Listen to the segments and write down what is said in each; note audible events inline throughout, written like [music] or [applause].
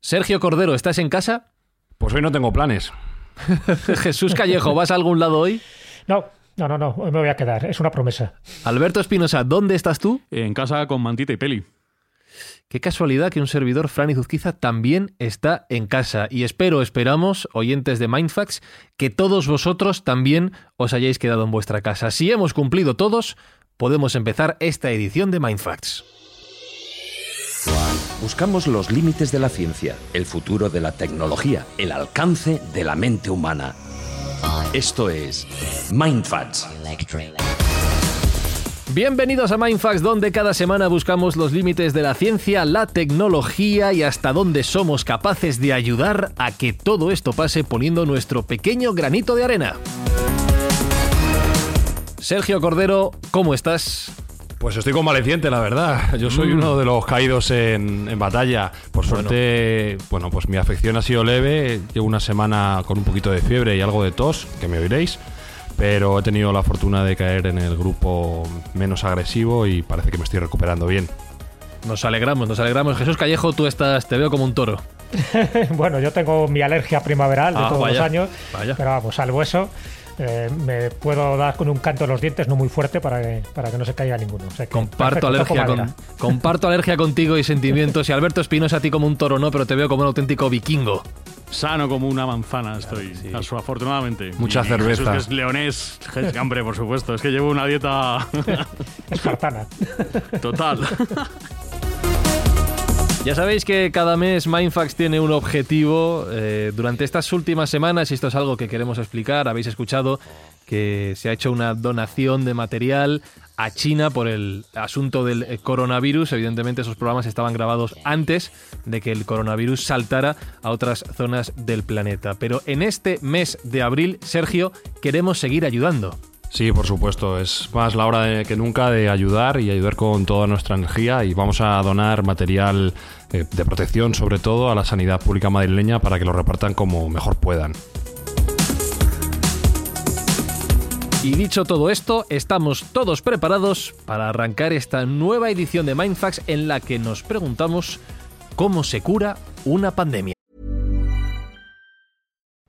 Sergio Cordero, ¿estás en casa? Pues hoy no tengo planes. [laughs] Jesús Callejo, ¿vas a algún lado hoy? No, no, no, no, hoy me voy a quedar, es una promesa. Alberto Espinosa, ¿dónde estás tú? En casa con mantita y peli. Qué casualidad que un servidor, Fran Zuzquiza, también está en casa. Y espero, esperamos, oyentes de Mindfax, que todos vosotros también os hayáis quedado en vuestra casa. Si hemos cumplido todos, podemos empezar esta edición de Mindfacts. Buscamos los límites de la ciencia, el futuro de la tecnología, el alcance de la mente humana. Esto es Mindfacts. Bienvenidos a Mindfax, donde cada semana buscamos los límites de la ciencia, la tecnología y hasta dónde somos capaces de ayudar a que todo esto pase poniendo nuestro pequeño granito de arena. Sergio Cordero, ¿cómo estás? Pues estoy convaleciente, la verdad. Yo soy uno de los caídos en, en batalla. Por suerte, bueno. pues mi afección ha sido leve. Llevo una semana con un poquito de fiebre y algo de tos, que me oiréis. Pero he tenido la fortuna de caer en el grupo menos agresivo y parece que me estoy recuperando bien. Nos alegramos, nos alegramos. Jesús Callejo, tú estás, te veo como un toro. [laughs] bueno, yo tengo mi alergia primaveral de Ah, todos vaya, los años, vaya. pero vamos, salvo eso, eh, me puedo dar con un canto en los dientes no muy fuerte para que, para que no se caiga ninguno. O sea que, Comparto perfecto, alergia, con, comparto alergia contigo y sentimientos. Y Alberto Espinosa, a ti como un toro no, pero te veo como un auténtico vikingo. Sano como una manzana estoy, sí. asu- afortunadamente. Mucha Y cerveza. Jesús, que es leonés, hombre, por supuesto. Es que llevo una dieta [laughs] Espartana. total. [laughs] Ya sabéis que cada mes Mindfax tiene un objetivo. eh, durante estas últimas semanas, y esto es algo que queremos explicar, habéis escuchado que se ha hecho una donación de material a China por el asunto del eh, coronavirus. Evidentemente esos programas estaban grabados antes de que el coronavirus saltara a otras zonas del planeta. Pero en este mes de abril, Sergio, queremos seguir ayudando. Sí, por supuesto. Es más la hora de- que nunca de ayudar y ayudar con toda nuestra energía. Y vamos a donar material eh, de protección, sobre todo, a la sanidad pública madrileña para que lo repartan como mejor puedan. Y dicho todo esto, estamos todos preparados para arrancar esta nueva edición de Mindfax en la que nos preguntamos cómo se cura una pandemia.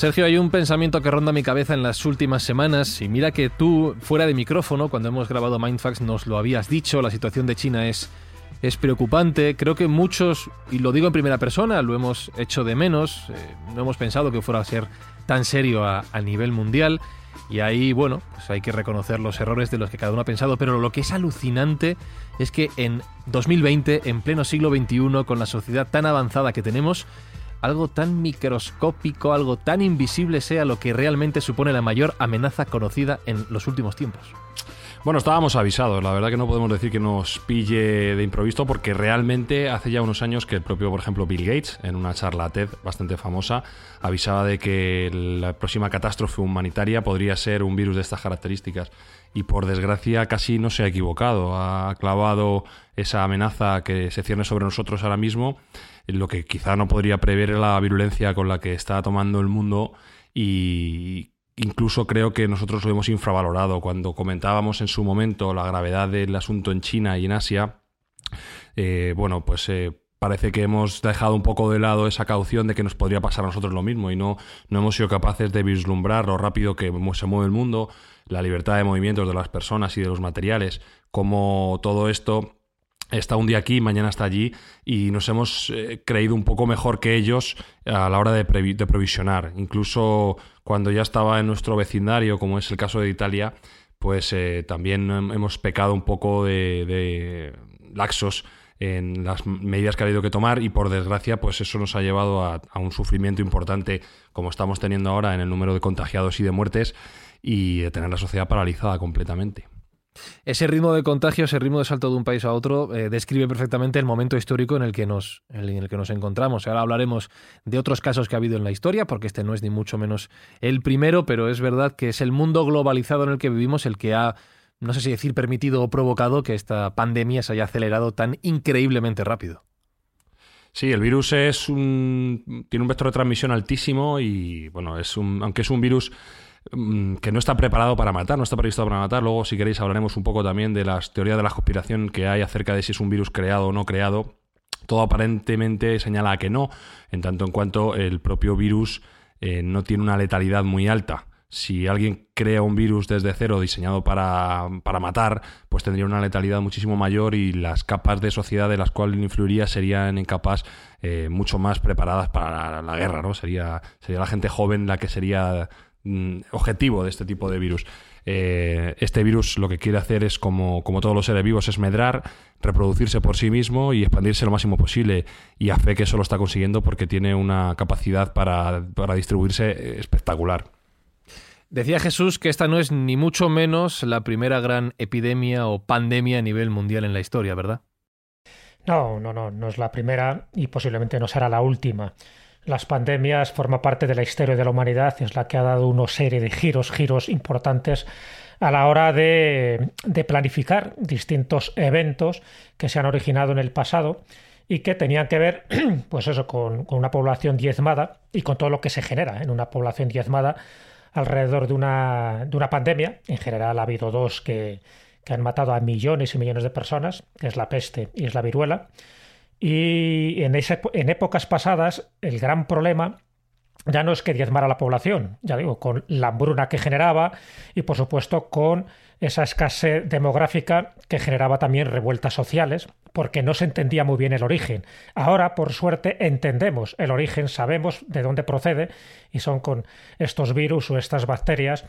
Sergio, hay un pensamiento que ronda mi cabeza en las últimas semanas y mira que tú, fuera de micrófono, cuando hemos grabado Mindfax, nos lo habías dicho, la situación de China es, es preocupante. Creo que muchos, y lo digo en primera persona, lo hemos hecho de menos, eh, no hemos pensado que fuera a ser tan serio a, nivel mundial. Y ahí, bueno, pues hay que reconocer los errores de los que cada uno ha pensado, pero lo que es alucinante es que en 2020, en pleno siglo XXI, con la sociedad tan avanzada que tenemos, algo tan microscópico, algo tan invisible sea lo que realmente supone la mayor amenaza conocida en los últimos tiempos. Bueno, estábamos avisados. La verdad que no podemos decir que nos pille de improviso porque realmente hace ya unos años que el propio, por ejemplo, Bill Gates, en una charla TED bastante famosa, avisaba de que la próxima catástrofe humanitaria podría ser un virus de estas características. Y por desgracia casi no se ha equivocado. Ha clavado esa amenaza que se cierne sobre nosotros ahora mismo. Lo que quizá no podría prever la virulencia con la que está tomando el mundo y incluso creo que nosotros lo hemos infravalorado. Cuando comentábamos en su momento la gravedad del asunto en China y en Asia, eh, bueno, pues eh, parece que hemos dejado un poco de lado esa caución de que nos podría pasar a nosotros lo mismo y no, no hemos sido capaces de vislumbrar lo rápido que se mueve el mundo, la libertad de movimientos de las personas y de los materiales, como todo esto está un día aquí, mañana está allí, y nos hemos eh, creído un poco mejor que ellos a la hora de, de, provisionar. Incluso cuando ya estaba en nuestro vecindario, como es el caso de Italia, pues eh, también hemos pecado un poco de, laxos en las medidas que ha habido que tomar y por desgracia pues eso nos ha llevado a, a un sufrimiento importante como estamos teniendo ahora en el número de contagiados y de muertes y de tener la sociedad paralizada completamente. Ese ritmo de contagio, ese ritmo de salto de un país a otro, eh, describe perfectamente el momento histórico en el, que nos, en el que nos encontramos. Ahora hablaremos de otros casos que ha habido en la historia, porque este no es ni mucho menos el primero, pero es verdad que es el mundo globalizado en el que vivimos el que ha, no sé si decir permitido o provocado que esta pandemia se haya acelerado tan increíblemente rápido. Sí, el virus es un, tiene un vector de transmisión altísimo y, bueno, es un, aunque es un virus que no está preparado para matar, no está previsto para matar. Luego, si queréis, hablaremos un poco también de las teorías de la conspiración que hay acerca de si es un virus creado o no creado. Todo aparentemente señala que no, en tanto en cuanto el propio virus eh, no tiene una letalidad muy alta. Si alguien crea un virus desde cero diseñado para, matar, pues tendría una letalidad muchísimo mayor y las capas de sociedad de las cuales influiría serían en capas eh, mucho más preparadas para la, la, guerra, ¿no? Sería, sería la gente joven la que sería Mm, objetivo de este tipo de virus. Eh, este virus lo que quiere hacer es, como, como, todos los seres vivos, es medrar, reproducirse por sí mismo y expandirse lo máximo posible. Y a fe que eso lo está consiguiendo porque tiene una capacidad para, para distribuirse espectacular. Decía Jesús que esta no es ni mucho menos la primera gran epidemia o pandemia a nivel mundial en la historia, ¿verdad? No, no, no, no es la primera y posiblemente no será la última. Las pandemias forman parte de la historia de la humanidad, es la que ha dado una serie de giros, giros importantes a la hora de, planificar distintos eventos que se han originado en el pasado y que tenían que ver, [clears throat] pues eso, con, una población diezmada y con todo lo que se genera en una población diezmada alrededor de una, de una pandemia. En general ha habido dos que, que han matado a millones y millones de personas, que es la peste y es la viruela. Y en, en épocas pasadas, el gran problema ya no es que diezmara la población, ya digo, con la hambruna que generaba y por supuesto con esa escasez demográfica que generaba también revueltas sociales, porque no se entendía muy bien el origen. Ahora, por suerte, entendemos el origen, sabemos de dónde procede y son con estos virus o estas bacterias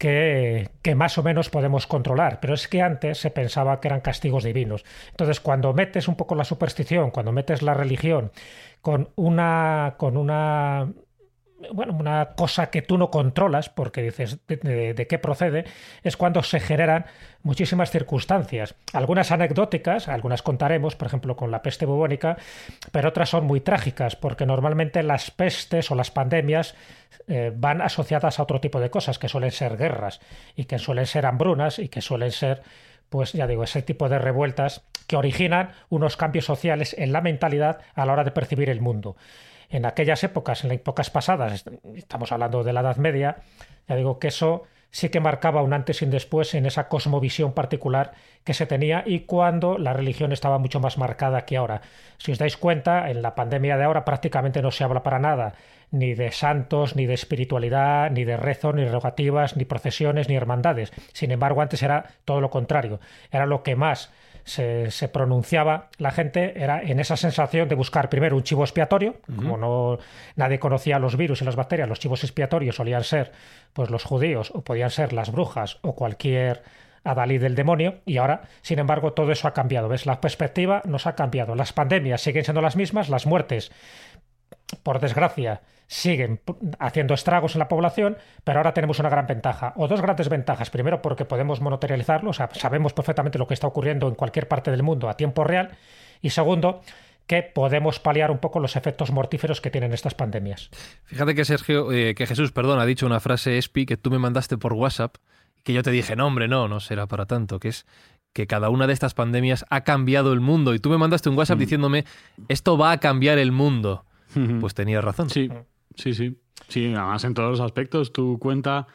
que, más o menos podemos controlar, pero es que antes se pensaba que eran castigos divinos. Entonces, cuando metes un poco la superstición, cuando metes la religión con una, con una bueno, una cosa que tú no controlas, porque dices de, qué procede, es cuando se generan muchísimas circunstancias. Algunas anecdóticas, algunas contaremos, por ejemplo, con la peste bubónica, pero otras son muy trágicas, porque normalmente las pestes o las pandemias eh, van asociadas a otro tipo de cosas, que suelen ser guerras, y que suelen ser hambrunas, y que suelen ser, pues ya digo, ese tipo de revueltas que originan unos cambios sociales en la mentalidad a la hora de percibir el mundo en aquellas épocas, en las épocas pasadas, estamos hablando de la Edad Media, ya digo que eso sí que marcaba un antes y un después en esa cosmovisión particular que se tenía y cuando la religión estaba mucho más marcada que ahora. Si os dais cuenta, en la pandemia de ahora prácticamente no se habla para nada ni de santos, ni de espiritualidad, ni de rezo, ni rogativas, ni procesiones, ni hermandades. Sin embargo, antes era todo lo contrario. Era lo que más se, pronunciaba la gente era en esa sensación de buscar primero un chivo expiatorio, como no nadie conocía los virus y las bacterias, los chivos expiatorios solían ser pues los judíos o podían ser las brujas o cualquier adalí del demonio y ahora, sin embargo, todo eso ha cambiado. ¿Ves? La perspectiva nos ha cambiado. Las pandemias siguen siendo las mismas, las muertes, por desgracia, siguen haciendo estragos en la población, pero ahora tenemos una gran ventaja, o dos grandes ventajas. Primero, porque podemos monoterializarlo, o sea, sabemos perfectamente lo que está ocurriendo en cualquier parte del mundo a tiempo real. Y segundo, que podemos paliar un poco los efectos mortíferos que tienen estas pandemias. Fíjate que Sergio, eh, que Jesús, perdón, ha dicho una frase espi que tú me mandaste por WhatsApp, que yo te dije, no, hombre, no, no será para tanto, que es que cada una de estas pandemias ha cambiado el mundo. Y tú me mandaste un WhatsApp mm. diciéndome, esto va a cambiar el mundo. [laughs] Pues tenías razón. Sí, Sí, sí. Sí, además en todos los aspectos. Tú cuenta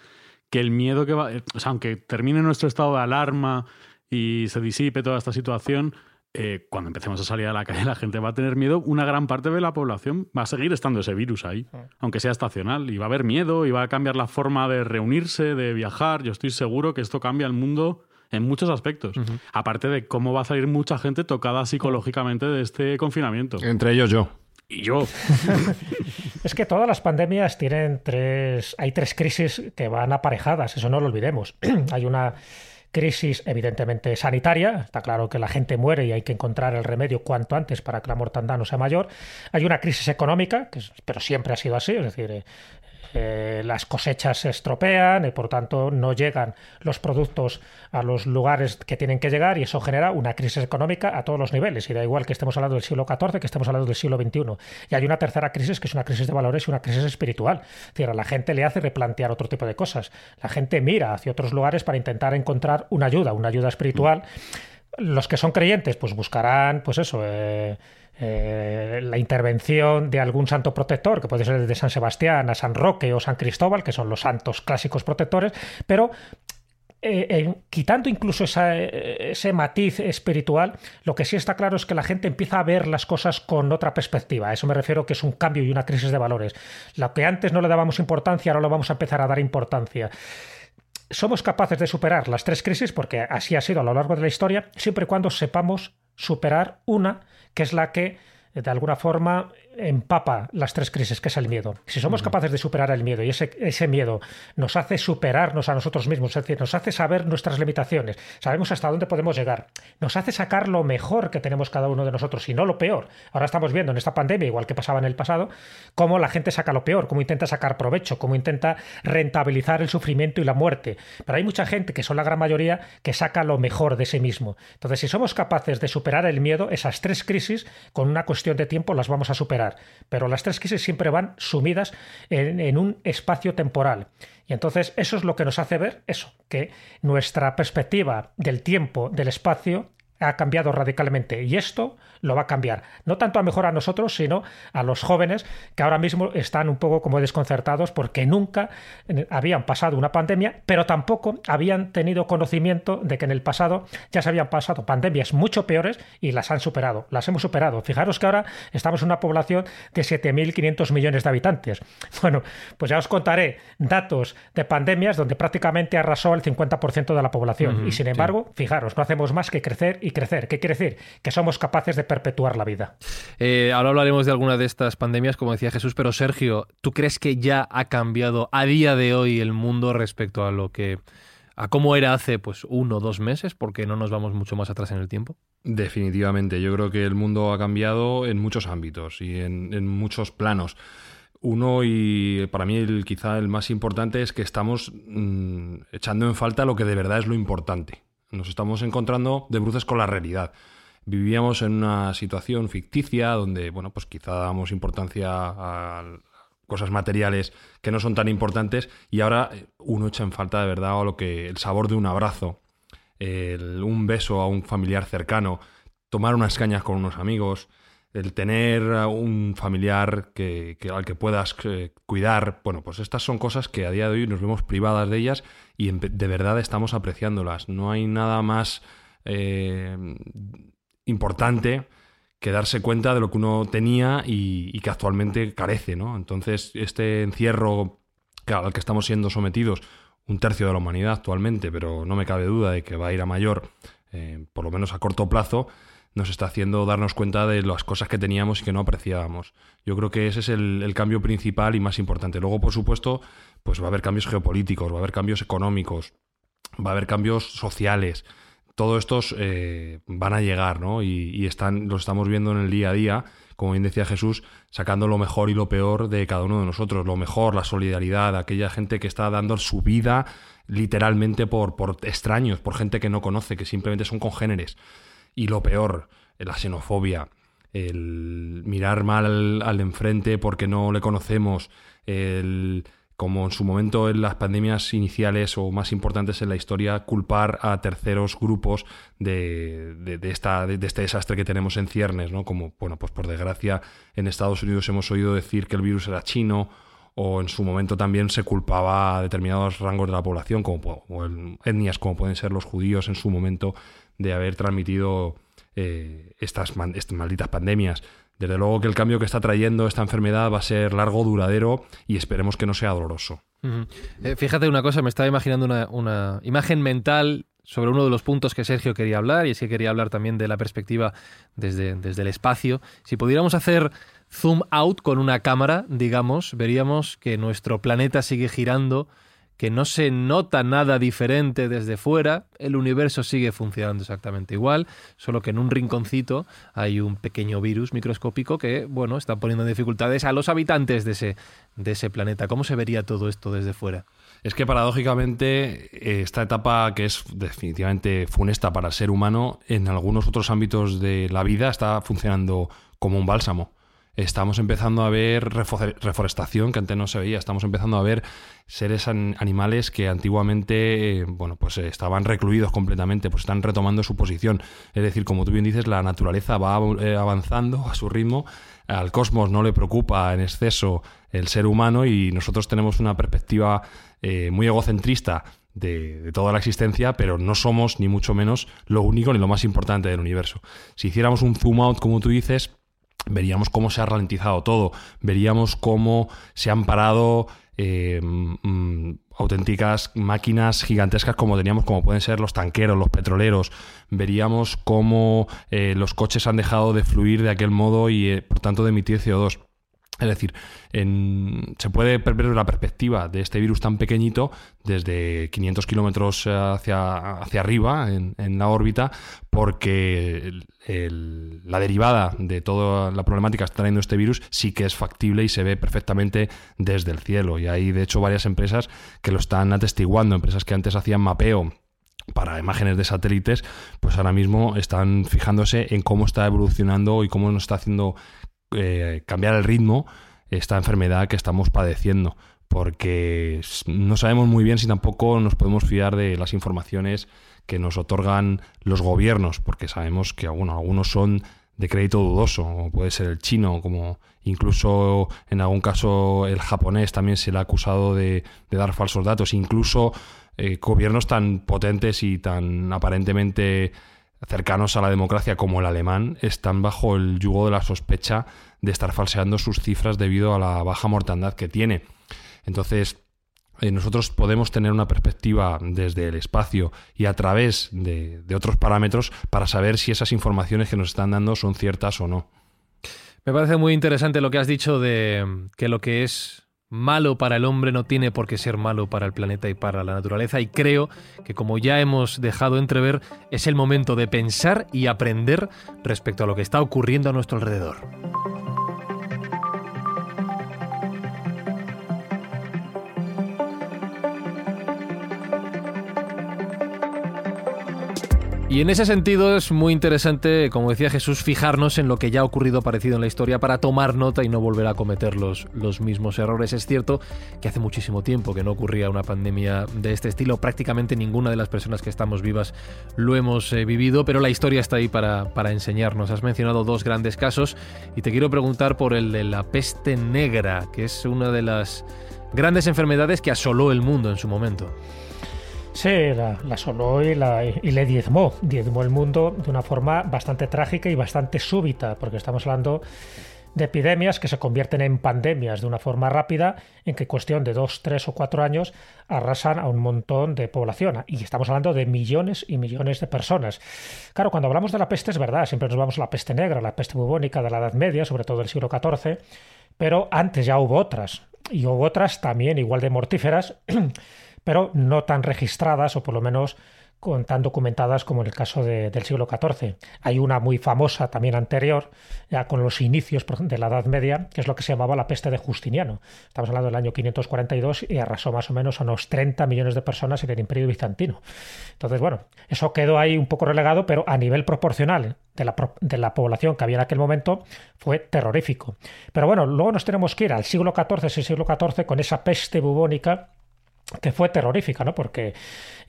que el miedo que va. O sea, aunque termine nuestro estado de alarma y se disipe toda esta situación, eh, cuando empecemos a salir a la calle la gente va a tener miedo, una gran parte de la población va a seguir estando ese virus ahí, ah. aunque sea estacional, y va a haber miedo y va a cambiar la forma de reunirse, de viajar. Yo estoy seguro que esto cambia el mundo en muchos aspectos. Aparte de cómo va a salir mucha gente tocada psicológicamente de este confinamiento. Entre ellos yo. Y yo. es que todas las pandemias tienen tres. Hay tres crisis que van aparejadas, eso no lo olvidemos. [clears throat] hay una crisis evidentemente sanitaria, está claro que la gente muere y hay que encontrar el remedio cuanto antes para que la mortandad no sea mayor. Hay una crisis económica, que pero siempre ha sido así, es decir, eh, las cosechas se estropean y por tanto no llegan los productos a los lugares que tienen que llegar y eso genera una crisis económica a todos los niveles y da igual que estemos hablando del siglo XIV que estemos hablando del siglo XXI. Y hay una tercera crisis que es una crisis de valores y una crisis espiritual. Es decir, a la gente le hace replantear otro tipo de cosas. La gente mira hacia otros lugares para intentar encontrar una ayuda, una ayuda espiritual. Los que son creyentes pues buscarán pues eso... Eh, eh, la intervención de algún santo protector, que puede ser desde San Sebastián a San Roque o San Cristóbal, que son los santos clásicos protectores, pero eh, quitando incluso ese matiz espiritual, lo que sí está claro es que la gente empieza a ver las cosas con otra perspectiva. A eso me refiero que es un cambio y una crisis de valores. Lo que antes no le dábamos importancia, ahora lo vamos a empezar a dar importancia somos capaces de superar las tres crisis, porque así ha sido a lo largo de la historia, siempre y cuando sepamos superar una que es la que de alguna forma empapa las tres crisis, que es el miedo. Si somos capaces de superar el miedo y ese, ese miedo nos hace superarnos a nosotros mismos, es decir, nos hace saber nuestras limitaciones, sabemos hasta dónde podemos llegar, nos hace sacar lo mejor que tenemos cada uno de nosotros y no lo peor. Ahora estamos viendo en esta pandemia, igual que pasaba en el pasado, cómo la gente saca lo peor, cómo intenta sacar provecho, cómo intenta rentabilizar el sufrimiento y la muerte. Pero hay mucha gente, que son la gran mayoría, que saca lo mejor de sí mismo. Entonces, si somos capaces de superar el miedo, esas tres crisis, con una cuestión de tiempo las vamos a superar pero las tres crisis siempre van sumidas en, en un espacio temporal. Y entonces eso es lo que nos hace ver eso, que nuestra perspectiva del tiempo, del espacio, ha cambiado radicalmente y esto lo va a cambiar. No tanto a mejor a nosotros, sino a los jóvenes que ahora mismo están un poco como desconcertados porque nunca habían pasado una pandemia, pero tampoco habían tenido conocimiento de que en el pasado ya se habían pasado pandemias mucho peores y las han superado. Las hemos superado. Fijaros que ahora estamos en una población de 7.500 millones de habitantes. [laughs] Bueno, pues ya os contaré datos de pandemias donde prácticamente arrasó el 50% de la población. y sin embargo, fijaros, no hacemos más que crecer y crecer. ¿Qué quiere decir? Que somos capaces de perpetuar la vida. Eh, ahora hablaremos de alguna de estas pandemias, como decía Jesús, pero Sergio, ¿tú crees que ya ha cambiado a día de hoy el mundo respecto a lo que a cómo era hace pues uno o dos meses, porque no nos vamos mucho más atrás en el tiempo? Definitivamente, yo creo que el mundo ha cambiado en muchos ámbitos y en, muchos planos. Uno, y para mí el, quizá el más importante, es que estamos mm, echando en falta lo que de verdad es lo importante. Nos estamos encontrando de bruces con la realidad. Vivíamos en una situación ficticia donde, bueno, pues quizá damos importancia a cosas materiales que no son tan importantes y ahora uno echa en falta de verdad lo que el sabor de un abrazo, un beso a un familiar cercano, tomar unas cañas con unos amigos, el tener un familiar que, al que puedas eh, cuidar, bueno, pues estas son cosas que a día de hoy nos vemos privadas de ellas y de verdad estamos apreciándolas. No hay nada más eh, importante que darse cuenta de lo que uno tenía y, que actualmente carece, ¿no? Entonces, este encierro al que estamos siendo sometidos, un tercio de la humanidad actualmente, pero no me cabe duda de que va a ir a mayor, eh, por lo menos a corto plazo, nos está haciendo darnos cuenta de las cosas que teníamos y que no apreciábamos. Yo creo que ese es el, el, cambio principal y más importante. Luego, por supuesto, pues va a haber cambios geopolíticos, va a haber cambios económicos, va a haber cambios sociales, todos estos eh, van a llegar, ¿no? Y, están, los estamos viendo en el día a día, como bien decía Jesús, sacando lo mejor y lo peor de cada uno de nosotros. Lo mejor, la solidaridad, aquella gente que está dando su vida literalmente por, por extraños, por gente que no conoce, que simplemente son congéneres. Y lo peor, la xenofobia, el mirar mal al, al enfrente porque no le conocemos, el como en su momento en las pandemias iniciales o más importantes en la historia, culpar a terceros grupos de, de, esta, de, este desastre que tenemos en ciernes, ¿no? Como, bueno, pues por desgracia en Estados Unidos hemos oído decir que el virus era chino o en su momento también se culpaba a determinados rangos de la población, como o etnias como pueden ser los judíos en su momento, de haber transmitido eh, estas, estas malditas pandemias. Desde luego que el cambio que está trayendo esta enfermedad va a ser largo, duradero y esperemos que no sea doloroso. Eh, fíjate una cosa, me estaba imaginando una, imagen mental sobre uno de los puntos que Sergio quería hablar, y es que quería hablar también de la perspectiva desde, desde el espacio. Si pudiéramos hacer zoom out con una cámara, digamos, veríamos que nuestro planeta sigue girando que no se nota nada diferente desde fuera, el universo sigue funcionando exactamente igual, solo que en un rinconcito hay un pequeño virus microscópico que, bueno, está poniendo dificultades a los habitantes de ese, de ese planeta. ¿Cómo se vería todo esto desde fuera? Es que paradójicamente esta etapa que es definitivamente funesta para el ser humano, en algunos otros ámbitos de la vida está funcionando como un bálsamo estamos empezando a ver reforestación que antes no se veía, estamos empezando a ver seres animales que antiguamente eh, bueno, pues eh, estaban recluidos completamente, pues están retomando su posición. Es decir, como tú bien dices, la naturaleza va eh, avanzando a su ritmo, al cosmos no le preocupa en exceso el ser humano y nosotros tenemos una perspectiva muy egocentrista de, de, toda la existencia, pero no somos ni mucho menos lo único ni lo más importante del universo. Si hiciéramos un zoom out, como tú dices, veríamos cómo se ha ralentizado todo, veríamos cómo se han parado eh, mm, auténticas máquinas gigantescas como teníamos, como pueden ser los tanqueros, los petroleros, veríamos cómo eh, los coches han dejado de fluir de aquel modo y eh, por tanto de emitir CO2. Es decir, se puede ver la perspectiva de este virus tan pequeñito desde 500 kilómetros hacia, hacia arriba en, la órbita, porque la derivada de toda la problemática que está trayendo este virus sí que es factible y se ve perfectamente desde el cielo. Y hay, de hecho, varias empresas que lo están atestiguando, empresas que antes hacían mapeo para imágenes de satélites, pues ahora mismo están fijándose en cómo está evolucionando y cómo nos está haciendo eh, cambiar el ritmo esta enfermedad que estamos padeciendo, porque no sabemos muy bien si tampoco nos podemos fiar de las informaciones que nos otorgan los gobiernos, porque sabemos que algunos son de crédito dudoso, como puede ser el chino, como incluso en algún caso el japonés también se le ha acusado de, dar falsos datos, incluso eh, gobiernos tan potentes y tan aparentemente cercanos a la democracia como el alemán están bajo el yugo de la sospecha de estar falseando sus cifras debido a la baja mortandad que tiene. Entonces, eh, nosotros podemos tener una perspectiva desde el espacio y a través de, de otros parámetros para saber si esas informaciones que nos están dando son ciertas o no. Me parece muy interesante lo que has dicho de que lo que es malo para el hombre no tiene por qué ser malo para el planeta y para la naturaleza y creo que como ya hemos dejado entrever es el momento de pensar y aprender respecto a lo que está ocurriendo a nuestro alrededor. Y en ese sentido es muy interesante, como decía Jesús, fijarnos en lo que ya ha ocurrido parecido en la historia para tomar nota y no volver a cometer los, los mismos errores. Es cierto que hace muchísimo tiempo que no ocurría una pandemia de este estilo. Prácticamente ninguna de las personas que estamos vivas lo hemos eh, vivido, pero la historia está ahí para, para enseñarnos. Has mencionado dos grandes casos y te quiero preguntar por el de la peste negra, que es una de las grandes enfermedades que asoló el mundo en su momento. Sí, la, asoló y, la, y le diezmó, diezmó el mundo de una forma bastante trágica y bastante súbita, porque estamos hablando de epidemias que se convierten en pandemias de una forma rápida, en que cuestión de dos, tres o cuatro años arrasan a un montón de población. Y estamos hablando de millones y millones de personas. Claro, cuando hablamos de la peste es verdad, siempre nos vamos a la peste negra, la peste bubónica de la Edad Media, sobre todo del siglo XIV, pero antes ya hubo otras, y hubo otras también igual de mortíferas [clears throat] pero no tan registradas o por lo menos con, tan documentadas como en el caso del siglo XIV. Hay una muy famosa también anterior, ya con los inicios de la Edad Media, que es lo que se llamaba la peste de Justiniano. Estamos hablando del año 542 y arrasó más o menos a unos 30 millones de personas en el Imperio Bizantino. Entonces, bueno, eso quedó ahí un poco relegado, pero a nivel proporcional de la, de la población que había en aquel momento fue terrorífico. Pero bueno, luego nos tenemos que ir al siglo XIV, ese siglo XIV, con esa peste bubónica que fue terrorífica, ¿no? Porque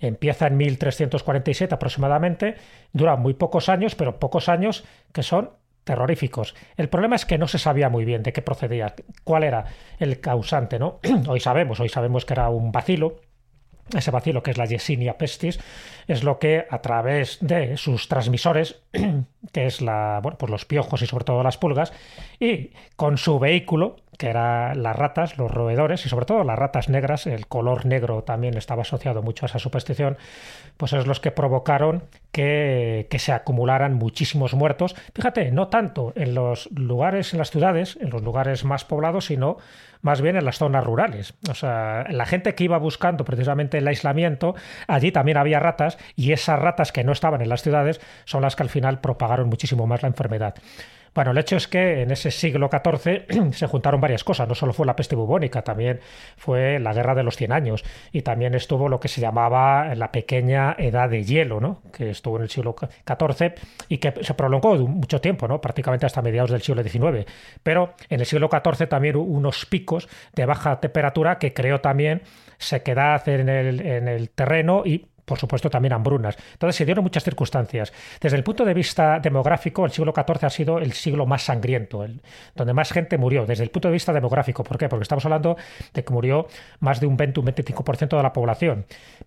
empieza en 1347 aproximadamente, dura muy pocos años, pero pocos años que son terroríficos. El problema es que no se sabía muy bien de qué procedía, cuál era el causante, ¿no? [clears throat] Hoy sabemos, hoy sabemos que era un vacilo, ese vacilo que es la Yersinia pestis, es lo que a través de sus transmisores, [clears throat] que es la, bueno, pues los piojos y sobre todo las pulgas, y con su vehículo, que eran las ratas, los roedores y sobre todo las ratas negras, el color negro también estaba asociado mucho a esa superstición, pues es los que provocaron que, que, se acumularan muchísimos muertos. Fíjate, no tanto en los lugares, en las ciudades, en los lugares más poblados, sino más bien en las zonas rurales. O sea, la gente que iba buscando precisamente el aislamiento, allí también había ratas y esas ratas que no estaban en las ciudades son las que al final propagaron muchísimo más la enfermedad. Bueno, el hecho es que en ese siglo XIV [clears throat] se juntaron varias cosas. No solo fue la peste bubónica, también fue la guerra de los Cien Años y también estuvo lo que se llamaba la pequeña edad de hielo, ¿no? que estuvo en el siglo XIV y que se prolongó mucho tiempo, ¿no? prácticamente hasta mediados del siglo XIX. Pero en el siglo XIV también hubo unos picos de baja temperatura que creó también sequedad en el terreno y por supuesto, también hambrunas. Entonces se dieron muchas circunstancias. Desde el punto de vista demográfico, el siglo XIV ha sido el siglo más sangriento, donde más gente murió. Desde el punto de vista demográfico, ¿por qué? Porque estamos hablando de que murió más de un 20, un 25% de la población.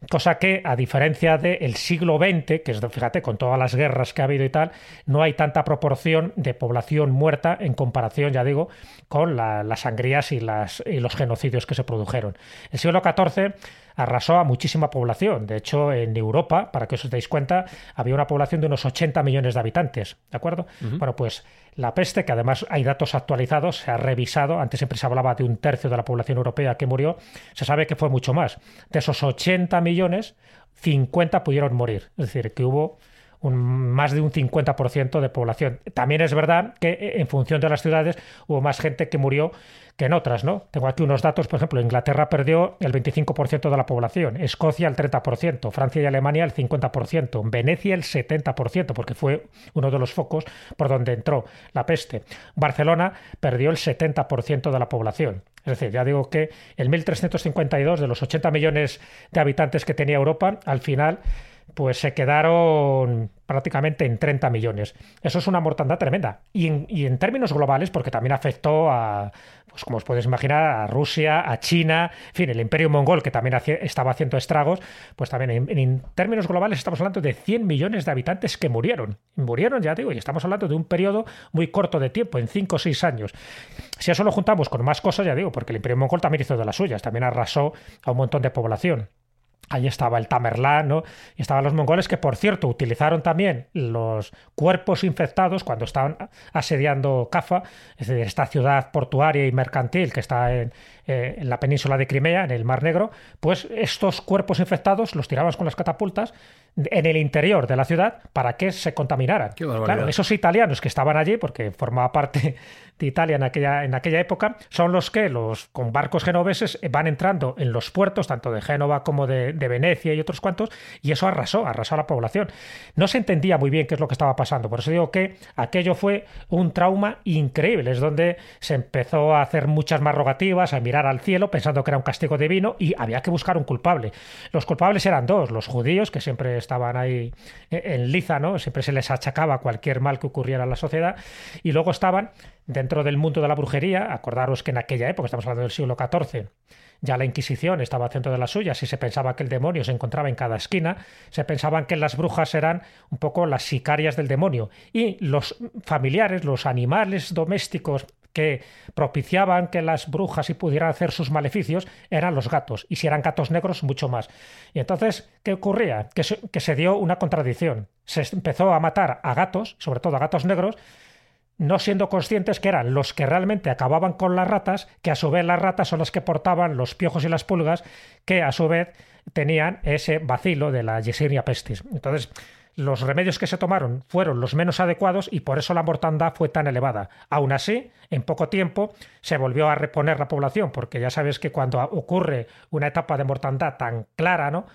Cosa que, a diferencia del siglo XX, que es, fíjate, con todas las guerras que ha habido y tal, no hay tanta proporción de población muerta en comparación, ya digo, con las sangrías y, las, y los genocidios que se produjeron. El siglo XIV arrasó a muchísima población. De hecho, en Europa, para que os deis cuenta, había una población de unos 80 millones de habitantes. ¿De acuerdo? Bueno, pues la peste, que además hay datos actualizados, se ha revisado, antes siempre se hablaba de un tercio de la población europea que murió, se sabe que fue mucho más. De esos 80 millones, 50 pudieron morir. Es decir, que hubo un, más de un 50% de población. También es verdad que eh, en función de las ciudades hubo más gente que murió que en otras, ¿no? Tengo aquí unos datos, por ejemplo, Inglaterra perdió el 25% de la población, Escocia el 30%, Francia y Alemania el 50%, Venecia el 70%, porque fue uno de los focos por donde entró la peste. Barcelona perdió el 70% de la población. Es decir, ya digo que en 1352 de los 80 millones de habitantes que tenía Europa, al final pues se quedaron prácticamente en 30 millones. Eso es una mortandad tremenda. Y en, términos globales, porque también afectó a, pues como os podéis imaginar, a Rusia, a China, en fin, el imperio mongol, que también estaba haciendo estragos, pues también en, en, términos globales estamos hablando de 100 millones de habitantes que murieron. Murieron, ya digo, y estamos hablando de un periodo muy corto de tiempo, en 5 o 6 años. Si eso lo juntamos con más cosas, ya digo, porque el imperio mongol también hizo de las suyas, también arrasó a un montón de población. Ahí estaba el Tamerlán, ¿no? Y estaban los mongoles que, por cierto, utilizaron también los cuerpos infectados cuando estaban asediando Cafa, es decir, esta ciudad portuaria y mercantil que está en, eh, en la península de Crimea, en el Mar Negro, pues estos cuerpos infectados los tiraban con las catapultas en el interior de la ciudad para que se contaminaran. Claro, esos italianos que estaban allí, porque formaba parte de Italia en aquella, en aquella época, son los que los con barcos genoveses van entrando en los puertos, tanto de Génova como de, de Venecia y otros cuantos, y eso arrasó, arrasó a la población. No se entendía muy bien qué es lo que estaba pasando, por eso digo que aquello fue un trauma increíble, es donde se empezó a hacer muchas más rogativas, a mirar al cielo pensando que era un castigo divino y había que buscar un culpable. Los culpables eran dos, los judíos, que siempre estaban ahí eh, en liza, ¿no? Siempre se les achacaba cualquier mal que ocurriera en la sociedad. Y luego estaban dentro del mundo de la brujería, acordaros que en aquella época, estamos hablando del siglo XIV, ya la Inquisición estaba haciendo de las suyas y se pensaba que el demonio se encontraba en cada esquina, se pensaban que las brujas eran un poco las sicarias del demonio y los familiares, los animales domésticos que propiciaban que las brujas y pudieran hacer sus maleficios eran los gatos, y si eran gatos negros, mucho más. Y entonces, ¿qué ocurría? Que se, que se dio una contradicción. Se empezó a matar a gatos, sobre todo a gatos negros, no siendo conscientes que eran los que realmente acababan con las ratas, que a su vez las ratas son las que portaban los piojos y las pulgas, que a su vez tenían ese vacilo de la Yersinia pestis. Entonces, los remedios que se tomaron fueron los menos adecuados y por eso la mortandad fue tan elevada. Aún así, en poco tiempo se volvió a reponer la población, porque ya sabes que cuando ocurre una etapa de mortandad tan clara, ¿no?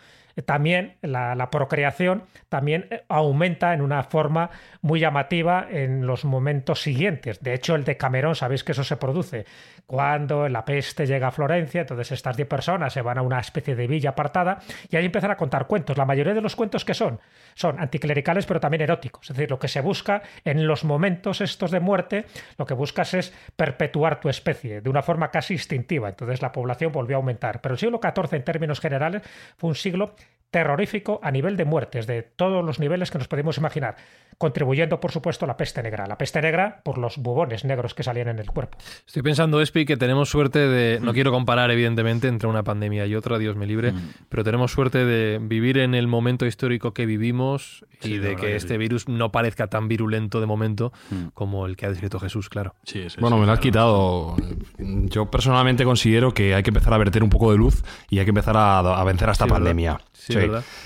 también la, procreación también eh, aumenta en una forma muy llamativa en los momentos siguientes. De hecho, el de Camerón, sabéis que eso se produce cuando la peste llega a Florencia, entonces estas 10 personas se van a una especie de villa apartada y ahí empiezan a contar cuentos. La mayoría de los cuentos que son son anticlericales pero también eróticos. Es decir, lo que se busca en los momentos estos de muerte, lo que buscas es perpetuar tu especie de una forma casi instintiva. Entonces la población volvió a aumentar. Pero el siglo XIV en términos generales fue un siglo terrorífico a nivel de muertes, de todos los niveles que nos podemos imaginar, contribuyendo, por supuesto, a la peste negra. La peste negra por los bubones negros que salían en el cuerpo. Estoy pensando, Espi, que tenemos suerte de, no mm. quiero comparar evidentemente entre una pandemia y otra, Dios me libre, mm. pero tenemos suerte de vivir en el momento histórico que vivimos y de que este virus no parezca tan virulento de momento mm. como el que ha descrito Jesús, claro. bueno, me lo has quitado. Yo personalmente considero que hay que empezar a verter un poco de luz y hay que empezar a, vencer a esta pandemia. Sí,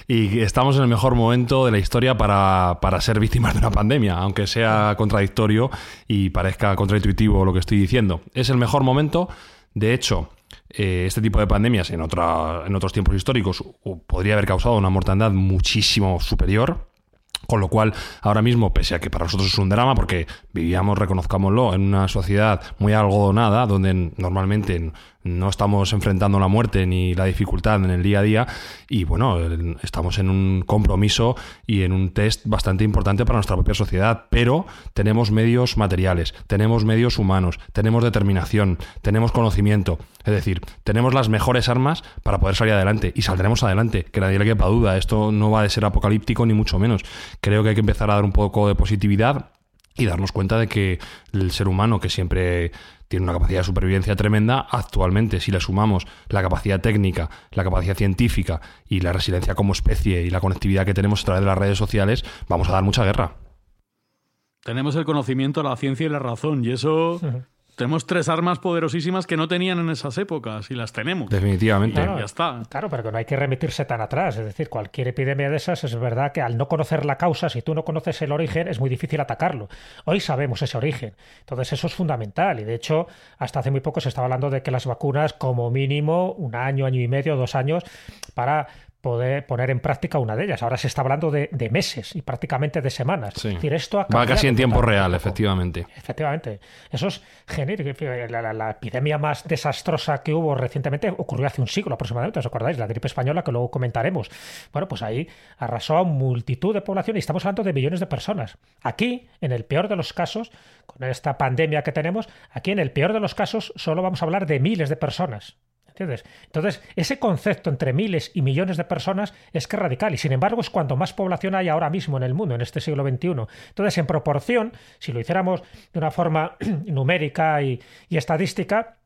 Y estamos en el mejor momento de la historia para, ser víctimas de una pandemia, aunque sea contradictorio y parezca contraintuitivo lo que estoy diciendo. Es el mejor momento. De hecho, eh, este tipo de pandemias en, otra, en otros tiempos históricos podría haber causado una mortandad muchísimo superior. Con lo cual, ahora mismo, pese a que para nosotros es un drama, porque vivíamos, reconozcámoslo, en una sociedad muy algodonada, donde normalmente no estamos enfrentando la muerte ni la dificultad en el día a día y bueno, estamos en un compromiso y en un test bastante importante para nuestra propia sociedad, pero tenemos medios materiales, tenemos medios humanos, tenemos determinación, tenemos conocimiento, es decir, tenemos las mejores armas para poder salir adelante y saldremos adelante, que nadie le quepa duda, esto no va a ser apocalíptico ni mucho menos. Creo que hay que empezar a dar un poco de positividad y darnos cuenta de que el ser humano que siempre tiene una capacidad de supervivencia tremenda, actualmente si le sumamos la capacidad técnica, la capacidad científica y la resiliencia como especie y la conectividad que tenemos a través de las redes sociales, vamos a dar mucha guerra. Tenemos el conocimiento, la ciencia y la razón, y eso [laughs] tenemos tres armas poderosísimas que no tenían en esas épocas y las tenemos. Definitivamente. ya está. Claro, pero que no hay que remitirse tan atrás. Es decir, cualquier epidemia de esas es verdad que al no conocer la causa, si tú no conoces el origen, es muy difícil atacarlo. Hoy sabemos ese origen. Entonces eso es fundamental. Y de hecho, hasta hace muy poco se estaba hablando de que las vacunas, como mínimo, un año, año y medio, dos años, para poder poner en práctica una de ellas. Ahora se está hablando de, meses y prácticamente de semanas. Es decir, esto Va casi en tiempo real, efectivamente. Efectivamente. Eso es genérico. La, epidemia más desastrosa que hubo recientemente ocurrió hace un siglo aproximadamente, ¿os acordáis? La gripe española, que luego comentaremos. Bueno, pues ahí arrasó a multitud de población y estamos hablando de millones de personas. Aquí, en el peor de los casos, con esta pandemia que tenemos, aquí en el peor de los casos solo vamos a hablar de miles de personas. Entonces, ese concepto entre miles y millones de personas es que es radical y sin embargo es cuanto más población hay ahora mismo en el mundo, en este siglo XXI. Entonces, en proporción, si lo hiciéramos de una forma [clears throat] numérica y, estadística,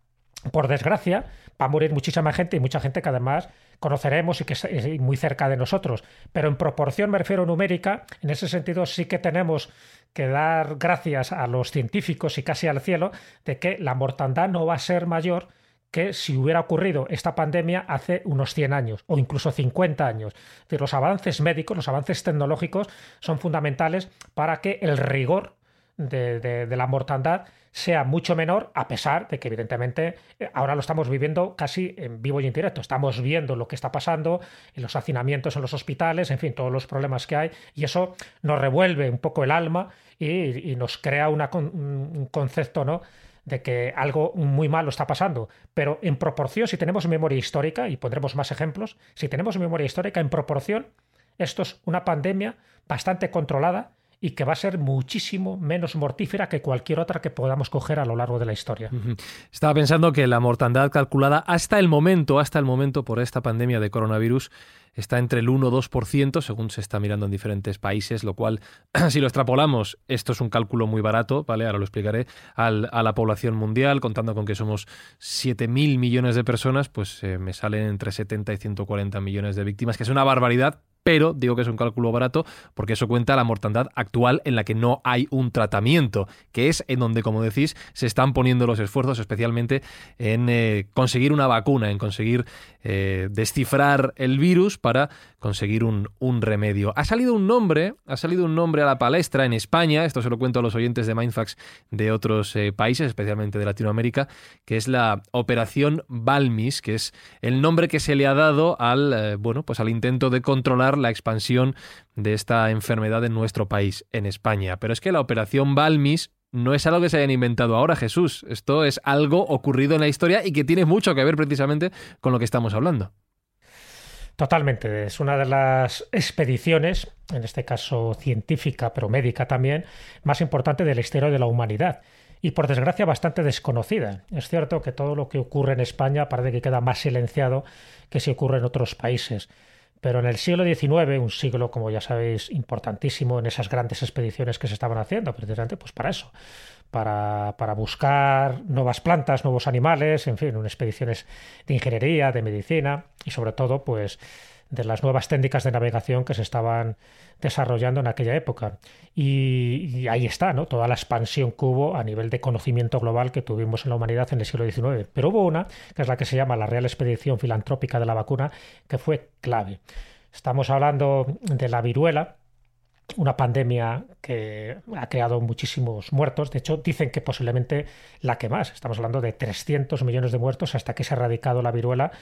por desgracia, va a morir muchísima gente y mucha gente que además conoceremos y que es muy cerca de nosotros. Pero en proporción, me refiero numérica, en ese sentido sí que tenemos que dar gracias a los científicos y casi al cielo de que la mortandad no va a ser mayor que si hubiera ocurrido esta pandemia hace unos 100 años o incluso 50 años. Los avances médicos, los avances tecnológicos son fundamentales para que el rigor de, la mortandad sea mucho menor, a pesar de que evidentemente ahora lo estamos viviendo casi en vivo y en directo. Estamos viendo lo que está pasando los hacinamientos en los hospitales, en fin, todos los problemas que hay, y eso nos revuelve un poco el alma y, nos crea un concepto ¿no? De que algo muy malo está pasando, pero en proporción, si tenemos memoria histórica, y pondremos más ejemplos, si tenemos memoria histórica, en proporción, esto es una pandemia bastante controlada y que va a ser muchísimo menos mortífera que cualquier otra que podamos coger a lo largo de la historia. Estaba pensando que la mortandad calculada hasta el momento, hasta el momento por esta pandemia de coronavirus, está entre el 1 o 2%, según se está mirando en diferentes países, lo cual, [clears throat] si lo extrapolamos, esto es un cálculo muy barato, ¿vale? Ahora lo explicaré, a la población mundial, contando con que somos 7.000 millones de personas, pues eh, me salen entre 70 y 140 millones de víctimas, que es una barbaridad, pero digo que es un cálculo barato porque eso cuenta la mortandad actual en la que no hay un tratamiento, que es en donde, como decís, se están poniendo los esfuerzos, especialmente en eh, conseguir una vacuna, en conseguir eh, descifrar el virus para conseguir un, remedio. Ha salido un nombre, ha salido un nombre a la palestra en España, esto se lo cuento a los oyentes de Mindfax de otros eh, países, especialmente de Latinoamérica, que es la Operación Balmis, que es el nombre que se le ha dado al, bueno, pues al intento de controlar la expansión de esta enfermedad en nuestro país, en España. Pero es que la operación Balmis no es algo que se hayan inventado ahora, Jesús. Esto es algo ocurrido en la historia y que tiene mucho que ver precisamente con lo que estamos hablando. Totalmente. Es una de las expediciones, en este caso científica, pero médica también, más importante de la historia de la humanidad. Y por desgracia bastante desconocida. Es cierto que todo lo que ocurre en España parece que queda más silenciado que si ocurre en otros países. Pero en el siglo XIX, un siglo, como ya sabéis, importantísimo en esas grandes expediciones que se estaban haciendo, precisamente pues para eso, para, para buscar nuevas plantas, nuevos animales, en fin, expediciones de ingeniería, de medicina y sobre todo, pues de las nuevas técnicas de navegación que se estaban desarrollando en aquella época. Y, ahí está, ¿no? Toda la expansión que hubo a nivel de conocimiento global que tuvimos en la humanidad en el siglo XIX. Pero hubo una, que es la que se llama la Real Expedición Filantrópica de la Vacuna, que fue clave. Estamos hablando de la viruela, una pandemia que ha creado muchísimos muertos. De hecho, dicen que posiblemente la que más. Estamos hablando de 300 millones de muertos hasta que se ha erradicado la viruela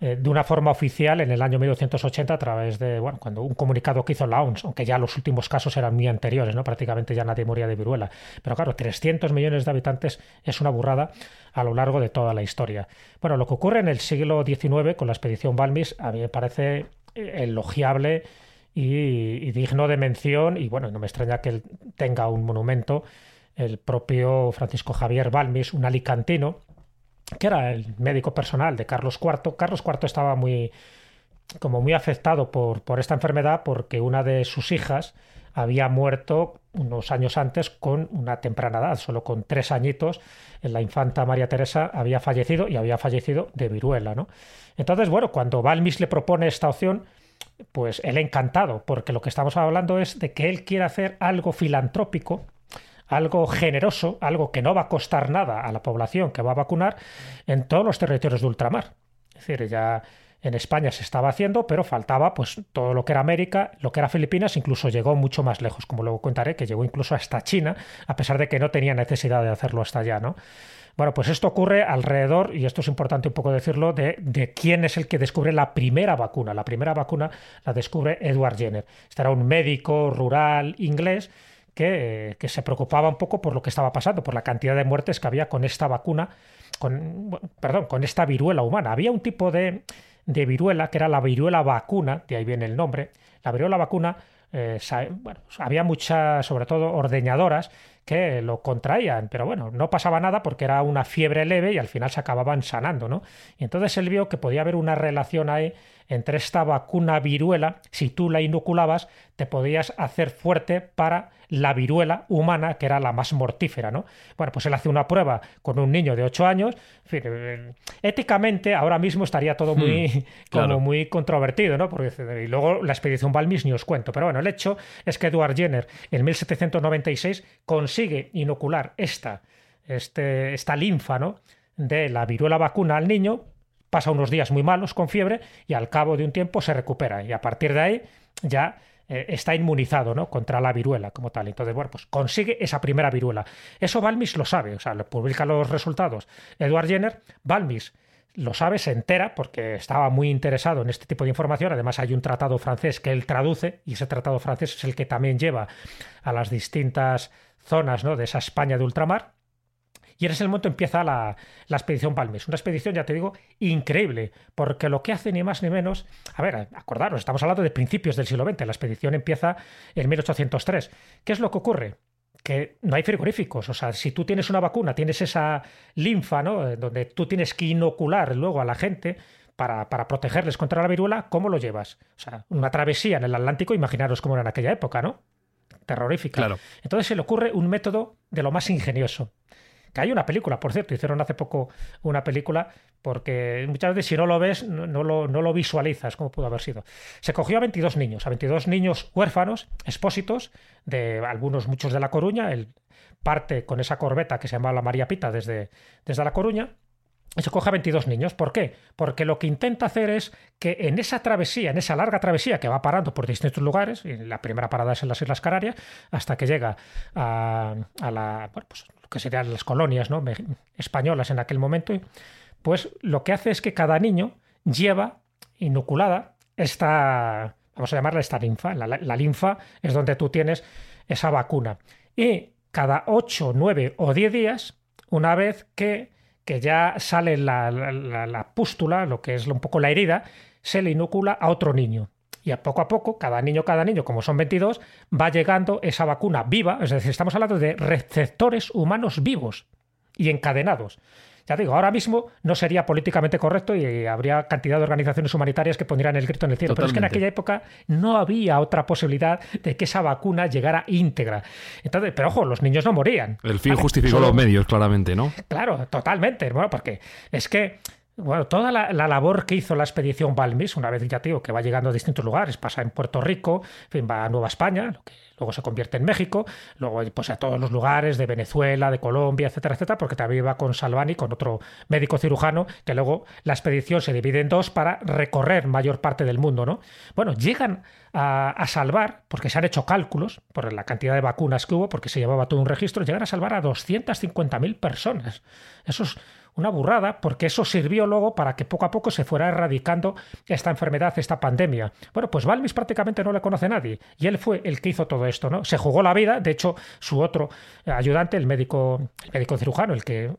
eh, de una forma oficial en el año 1980 a través de, bueno, cuando un comunicado que hizo la OMS, aunque ya los últimos casos eran muy anteriores, ¿no? Prácticamente ya nadie moría de viruela. Pero claro, 300 millones de habitantes es una burrada a lo largo de toda la historia. Bueno, lo que ocurre en el siglo XIX con la expedición Balmis a mí me parece eh, elogiable y, digno de mención y bueno, no me extraña que él tenga un monumento el propio Francisco Javier Balmis, un alicantino, que era el médico personal de Carlos IV. Carlos IV estaba muy, como muy afectado por, por esta enfermedad porque una de sus hijas había muerto unos años antes con una temprana edad, solo con tres añitos. La infanta María Teresa había fallecido y había fallecido de viruela. ¿no? Entonces, bueno, cuando Balmis le propone esta opción, pues él encantado, porque lo que estamos hablando es de que él quiere hacer algo filantrópico algo generoso, algo que no va a costar nada a la población que va a vacunar en todos los territorios de ultramar. Es decir, ya en España se estaba haciendo, pero faltaba pues todo lo que era América, lo que era Filipinas, incluso llegó mucho más lejos, como luego contaré, que llegó incluso hasta China, a pesar de que no tenía necesidad de hacerlo hasta allá, ¿no? Bueno, pues esto ocurre alrededor, y esto es importante un poco decirlo, de, de, quién es el que descubre la primera vacuna. La primera vacuna la descubre Edward Jenner. Este era un médico rural inglés que, se preocupaba un poco por lo que estaba pasando, por la cantidad de muertes que había con esta vacuna, con, perdón, con esta viruela humana. Había un tipo de, de viruela que era la viruela vacuna, de ahí viene el nombre. La viruela vacuna, eh, había muchas, sobre todo ordeñadoras, que lo contraían, pero bueno, no pasaba nada porque era una fiebre leve y al final se acababan sanando, ¿no? Y entonces él vio que podía haber una relación ahí entre esta vacuna viruela, si tú la inoculabas, te podías hacer fuerte para la viruela humana, que era la más mortífera, ¿no? Bueno, pues él hace una prueba con un niño de 8 años. Eh, éticamente, ahora mismo estaría todo muy, hmm, [laughs] como muy controvertido, ¿no? Porque, y luego la expedición Balmis ni os cuento. Pero bueno, el hecho es que Edward Jenner en 1796 consigue inocular esta, este, esta linfa, ¿no? de la viruela vacuna al niño, pasa unos días muy malos con fiebre y al cabo de un tiempo se recupera y a partir de ahí ya eh, está inmunizado ¿no? contra la viruela como tal. Entonces, bueno, pues consigue esa primera viruela. Eso Balmis lo sabe, o sea, publica los resultados Edward Jenner, Balmis lo sabe, se entera, porque estaba muy interesado en este tipo de información. Además, hay un tratado francés que él traduce, y ese tratado francés es el que también lleva a las distintas zonas ¿no? de esa España de ultramar. Y en ese momento empieza la, expedición Palmes. Una expedición, ya te digo, increíble, porque lo que hace ni más ni menos. A ver, acordaros, estamos hablando de principios del siglo XX. La expedición empieza en 1803. ¿Qué es lo que ocurre? que no hay frigoríficos. O sea, si tú tienes una vacuna, tienes esa linfa, ¿no? Donde tú tienes que inocular luego a la gente para, para, protegerles contra la viruela, ¿cómo lo llevas? O sea, una travesía en el Atlántico, imaginaros cómo era en aquella época, ¿no? Terrorífica. Claro. Entonces se le ocurre un método de lo más ingenioso Que hay una película, por cierto, hicieron hace poco una película porque muchas veces si no lo ves, no, lo, no lo visualizas como pudo haber sido. Se cogió a 22 niños, a 22 niños huérfanos, expósitos, de algunos, muchos de La Coruña, el parte con esa corbeta que se llama la María Pita desde, desde La Coruña, se coge a 22 niños. ¿Por qué? Porque lo que intenta hacer es que en esa travesía, en esa larga travesía que va parando por distintos lugares, la primera parada es en las Islas Canarias, hasta que llega a, la, bueno, pues, lo que serían las colonias ¿no? españolas en aquel momento, pues lo que hace es que cada niño lleva inoculada esta, vamos a llamarla esta linfa. La, la linfa es donde tú tienes esa vacuna. Y cada 8, 9 o 10 días, una vez que que ya sale la, pústula, lo que es un poco la herida, se le inocula a otro niño. Y a poco a poco, cada niño, cada niño, como son 22, va llegando esa vacuna viva, es decir, estamos hablando de receptores humanos vivos y encadenados. Ya digo, ahora mismo no sería políticamente correcto y habría cantidad de organizaciones humanitarias que pondrían el grito en el cielo. Pero es que en aquella época no había otra posibilidad de que esa vacuna llegara íntegra. Entonces, pero ojo, los niños no morían. El fin justificó los medios, claramente, ¿no? Claro, totalmente. Bueno, porque es que bueno, toda la, labor que hizo la expedición Balmis, una vez ya tío, que va llegando a distintos lugares, pasa en Puerto Rico, fin, va a Nueva España, lo que luego se convierte en México, luego pues a todos los lugares de Venezuela, de Colombia, etcétera, etcétera, porque también va con Salvani, con otro médico cirujano, que luego la expedición se divide en dos para recorrer mayor parte del mundo, ¿no? Bueno, llegan a, a salvar, porque se han hecho cálculos por la cantidad de vacunas que hubo, porque se llevaba todo un registro, llegan a salvar a 250.000 personas. Eso es una burrada, porque eso sirvió luego para que poco a poco se fuera erradicando esta enfermedad, esta pandemia. Bueno, pues Balmis prácticamente no le conoce nadie, y él fue el que hizo todo esto, ¿no? Se jugó la vida, de hecho, su otro ayudante, el médico, el médico cirujano, el que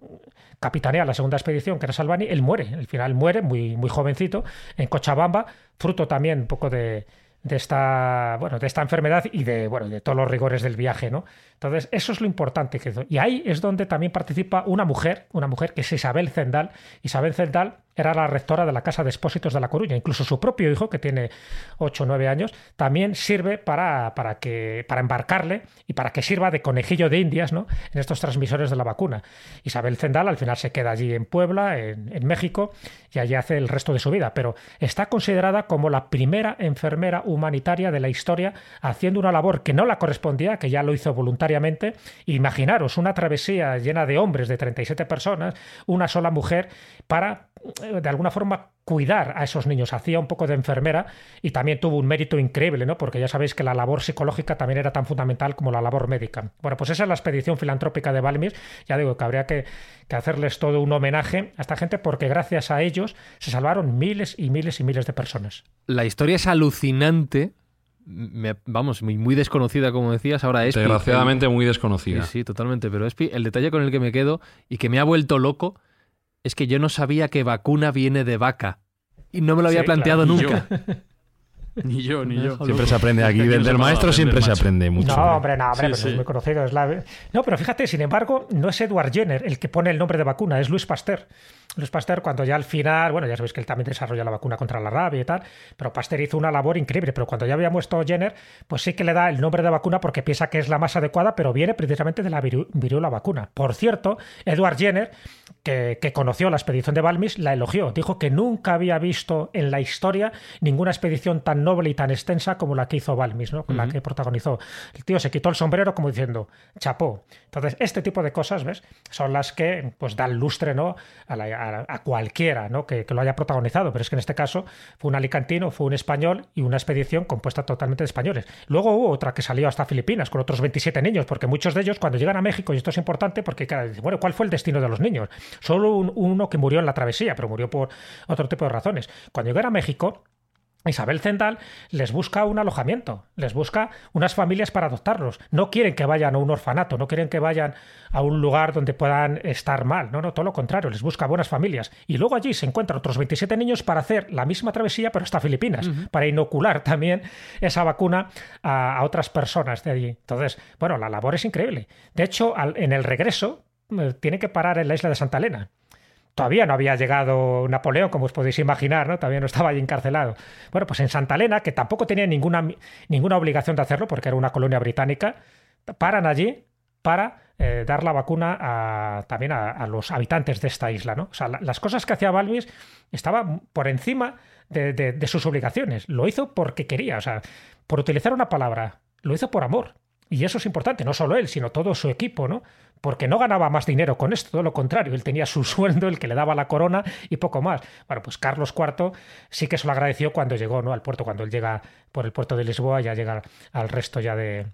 capitanea la segunda expedición, que era Salvani, él muere, al final muere, muy, muy jovencito, en Cochabamba, fruto también un poco de, de esta, bueno, de esta enfermedad y de, bueno, de todos los rigores del viaje, ¿no? Entonces, eso es lo importante. Que, y ahí es donde también participa una mujer, una mujer que es Isabel Zendal. Isabel Zendal era la rectora de la Casa de Expósitos de La Coruña. Incluso su propio hijo, que tiene 8 o 9 años, también sirve para, para, que, para embarcarle y para que sirva de conejillo de indias ¿no? en estos transmisores de la vacuna. Isabel Zendal al final se queda allí en Puebla, en, México, y allí hace el resto de su vida. Pero está considerada como la primera enfermera humanitaria de la historia haciendo una labor que no la correspondía, que ya lo hizo voluntariamente. Imaginaros una travesía llena de hombres, de 37 personas, una sola mujer, para de alguna forma cuidar a esos niños, hacía un poco de enfermera y también tuvo un mérito increíble, ¿no? Porque ya sabéis que la labor psicológica también era tan fundamental como la labor médica. Bueno, pues esa es la expedición filantrópica de Balmis. Ya digo que habría que, hacerles todo un homenaje a esta gente porque gracias a ellos se salvaron miles y miles y miles de personas. La historia es alucinante. vamos, muy, desconocida, como decías, ahora es. Desgraciadamente muy desconocida. Sí, sí, totalmente. Pero Espi, el detalle con el que me quedo y que me ha vuelto loco es que yo no sabía que vacuna viene de vaca. Y no me lo había planteado nunca. [laughs] Ni yo, ni yo. Siempre se aprende aquí. Del, maestro siempre se aprende mucho. No, hombre, no, hombre, es muy conocido. No, pero fíjate, sin embargo, no es Edward Jenner el que pone el nombre de vacuna, es Luis Pasteur. Luis Pasteur, cuando ya al final, bueno, ya sabéis que él también desarrolla la vacuna contra la rabia y tal, pero Pasteur hizo una labor increíble. Pero cuando ya había muerto Jenner, pues sí que le da el nombre de vacuna porque piensa que es la más adecuada, pero viene precisamente de la viruela vacuna. Por cierto, Edward Jenner, que, que conoció la expedición de Balmis, la elogió. Dijo que nunca había visto en la historia ninguna expedición tan noble y tan extensa como la que hizo Balmis, ¿no? Con la que protagonizó. El tío se quitó el sombrero como diciendo, chapó. Entonces, este tipo de cosas, ¿ves? Son las que pues dan lustre, ¿no? A, cualquiera, ¿no? Que, lo haya protagonizado. Pero es que en este caso fue un alicantino, fue un español y una expedición compuesta totalmente de españoles. Luego hubo otra que salió hasta Filipinas con otros 27 niños, porque muchos de ellos cuando llegan a México, y esto es importante porque, bueno, ¿cuál fue el destino de los niños? Solo uno que murió en la travesía, pero murió por otro tipo de razones. Cuando llegaron a México, Isabel Zendal les busca un alojamiento, les busca unas familias para adoptarlos. No quieren que vayan a un orfanato, no quieren que vayan a un lugar donde puedan estar mal. No, no, todo lo contrario, les busca buenas familias. Y luego allí se encuentran otros 27 niños para hacer la misma travesía, pero hasta Filipinas, para inocular también esa vacuna a, otras personas de allí. Entonces, bueno, la labor es increíble. De hecho, en el regreso, eh, tiene que parar en la isla de Santa Elena todavía no había llegado Napoleón, como os podéis imaginar, ¿no? Todavía no estaba allí encarcelado. Bueno, pues en Santa Elena, que tampoco tenía ninguna, ninguna obligación de hacerlo, porque era una colonia británica, paran allí para eh, dar la vacuna a, también a, los habitantes de esta isla. ¿no? O sea, las cosas que hacía Balvis estaban por encima de, de, sus obligaciones. Lo hizo porque quería, o sea, por utilizar una palabra, lo hizo por amor. Y eso es importante, no solo él, sino todo su equipo, ¿no? Porque no ganaba más dinero con esto, todo lo contrario, él tenía su [laughs] sueldo, el que le daba la corona y poco más. Bueno, pues Carlos IV sí que se lo agradeció cuando llegó, ¿no? Al puerto, cuando él llega por el puerto de Lisboa, ya llega al resto ya de,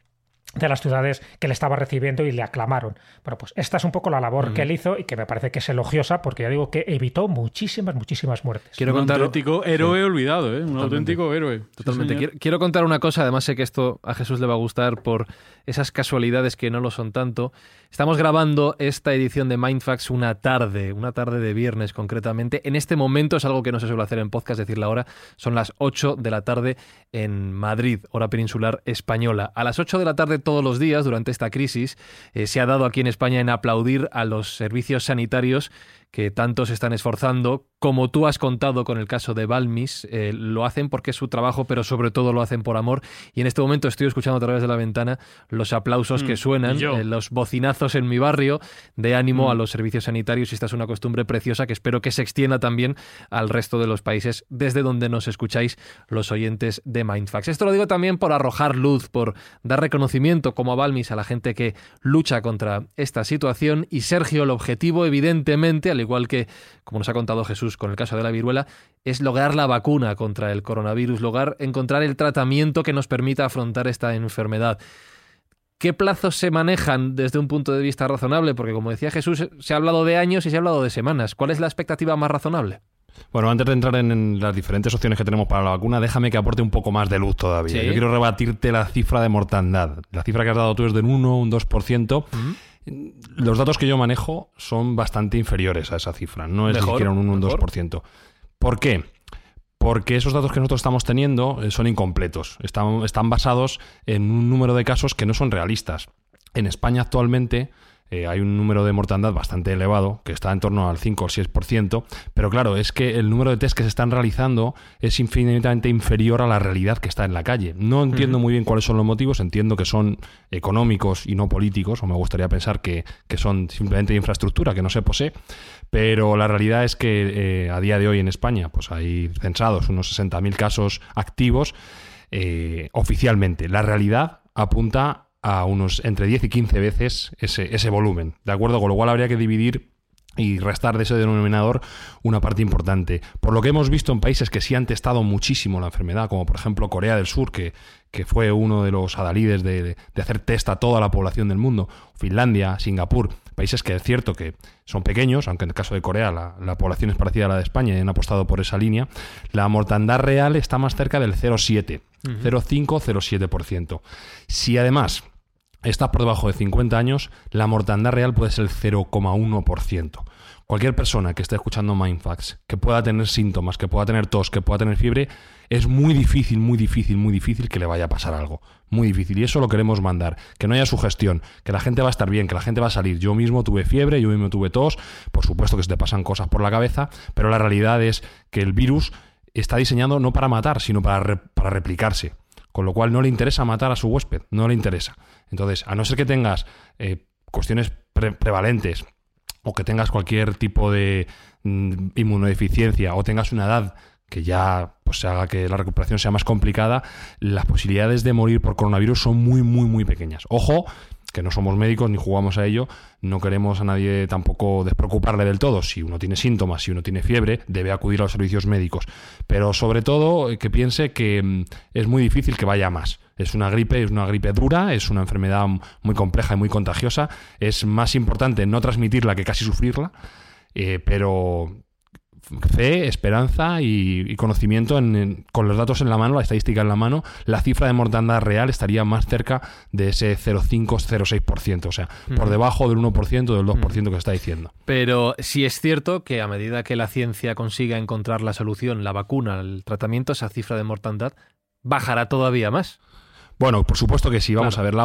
de las ciudades que le estaba recibiendo y le aclamaron. Bueno, pues esta es un poco la labor que él hizo y que me parece que es elogiosa porque ya digo que evitó muchísimas, muchísimas muertes. Quiero un contar... auténtico héroe olvidado, ¿eh? Un auténtico héroe. Totalmente. quiero, contar una cosa, además sé que esto a Jesús le va a gustar por esas casualidades que no lo son tanto. Estamos grabando esta edición de Mindfax una tarde, una tarde de viernes concretamente. En este momento es algo que no se suele hacer en podcast, decir la hora, son las 8 de la tarde en Madrid, hora peninsular española. A las 8 de la tarde todos los días durante esta crisis eh, se ha dado aquí en España en aplaudir a los servicios sanitarios que tanto se están esforzando, como tú has contado con el caso de Balmis, eh, lo hacen porque es su trabajo, pero sobre todo lo hacen por amor. Y en este momento estoy escuchando a través de la ventana los aplausos que mm, suenan, eh, los bocinazos en mi barrio de ánimo a mm. los servicios sanitarios. Y esta es una costumbre preciosa que espero que se extienda también al resto de los países desde donde nos escucháis los oyentes de Mindfax. Esto lo digo también por arrojar luz, por dar reconocimiento como a Balmis a la gente que lucha contra esta situación. Y Sergio, el objetivo evidentemente, al igual que, como nos ha contado Jesús con el caso de la viruela, es lograr la vacuna contra el coronavirus, lograr encontrar el tratamiento que nos permita afrontar esta enfermedad. ¿Qué plazos se manejan desde un punto de vista razonable? Porque como decía Jesús, se ha hablado de años y se ha hablado de semanas. ¿Cuál es la expectativa más razonable? Bueno, antes de entrar en las diferentes opciones que tenemos para la vacuna, déjame que aporte un poco más de luz todavía. Yo quiero rebatirte la cifra de mortandad. La cifra que has dado tú es del 1, un 2%. Los datos que yo manejo son bastante inferiores a esa cifra, no es ni siquiera un 1 un 2%. ¿Por qué? Porque esos datos que nosotros estamos teniendo eh, son incompletos, están, están basados en un número de casos que no son realistas. En España actualmente eh, hay un número de mortandad bastante elevado, que está en torno al 5 o 6%, pero claro, es que el número de test que se están realizando es infinitamente inferior a la realidad que está en la calle. No entiendo muy bien cuáles son los motivos, entiendo que son económicos y no políticos, o me gustaría pensar que, son simplemente infraestructura, que no se posee, pero la realidad es que eh, a día de hoy en España pues hay censados unos 60.000 casos activos eh, oficialmente. La realidad apunta a unos entre 10 y 15 veces ese, ese volumen, ¿de acuerdo? Con lo cual habría que dividir y restar de ese denominador una parte importante. Por lo que hemos visto en países que sí han testado muchísimo la enfermedad, como por ejemplo Corea del Sur, que, que fue uno de los adalides de, de, hacer test a toda la población del mundo, Finlandia, Singapur, países que es cierto que son pequeños, aunque en el caso de Corea la, la población es parecida a la de España y han apostado por esa línea, la mortandad real está más cerca del 0,7, 0,5-0,7%. Si además estás por debajo de 50 años, la mortandad real puede ser el 0,1%. Cualquier persona que esté escuchando Mindfax, que pueda tener síntomas, que pueda tener tos, que pueda tener fiebre, es muy difícil, muy difícil, muy difícil que le vaya a pasar algo. Muy difícil. Y eso lo queremos mandar. Que no haya sugestión, que la gente va a estar bien, que la gente va a salir. Yo mismo tuve fiebre, yo mismo tuve tos. Por supuesto que se te pasan cosas por la cabeza, pero la realidad es que el virus está diseñado no para matar, sino para, para replicarse. Con lo cual no le interesa matar a su huésped, no le interesa. Entonces, a no ser que tengas eh, cuestiones prevalentes o que tengas cualquier tipo de mm, inmunodeficiencia o tengas una edad que ya pues haga que la recuperación sea más complicada, las posibilidades de morir por coronavirus son muy, muy, muy pequeñas. Ojo, que no somos médicos ni jugamos a ello, no queremos a nadie tampoco despreocuparle del todo. Si uno tiene síntomas, si uno tiene fiebre, debe acudir a los servicios médicos. Pero sobre todo eh, que piense que mm, es muy difícil que vaya más. Es una gripe, es una gripe dura, es una enfermedad muy compleja y muy contagiosa. Es más importante no transmitirla que casi sufrirla. Eh, pero fe, esperanza y, conocimiento con los datos en la mano, la estadística en la mano, la cifra de mortandad real estaría más cerca de ese 0,5-0,6%, o sea, por debajo del 1% del 2% que se está diciendo. Pero sí es cierto que a medida que la ciencia consiga encontrar la solución, la vacuna, el tratamiento, esa cifra de mortandad bajará todavía más. Bueno, por supuesto que sí, vamos a ver.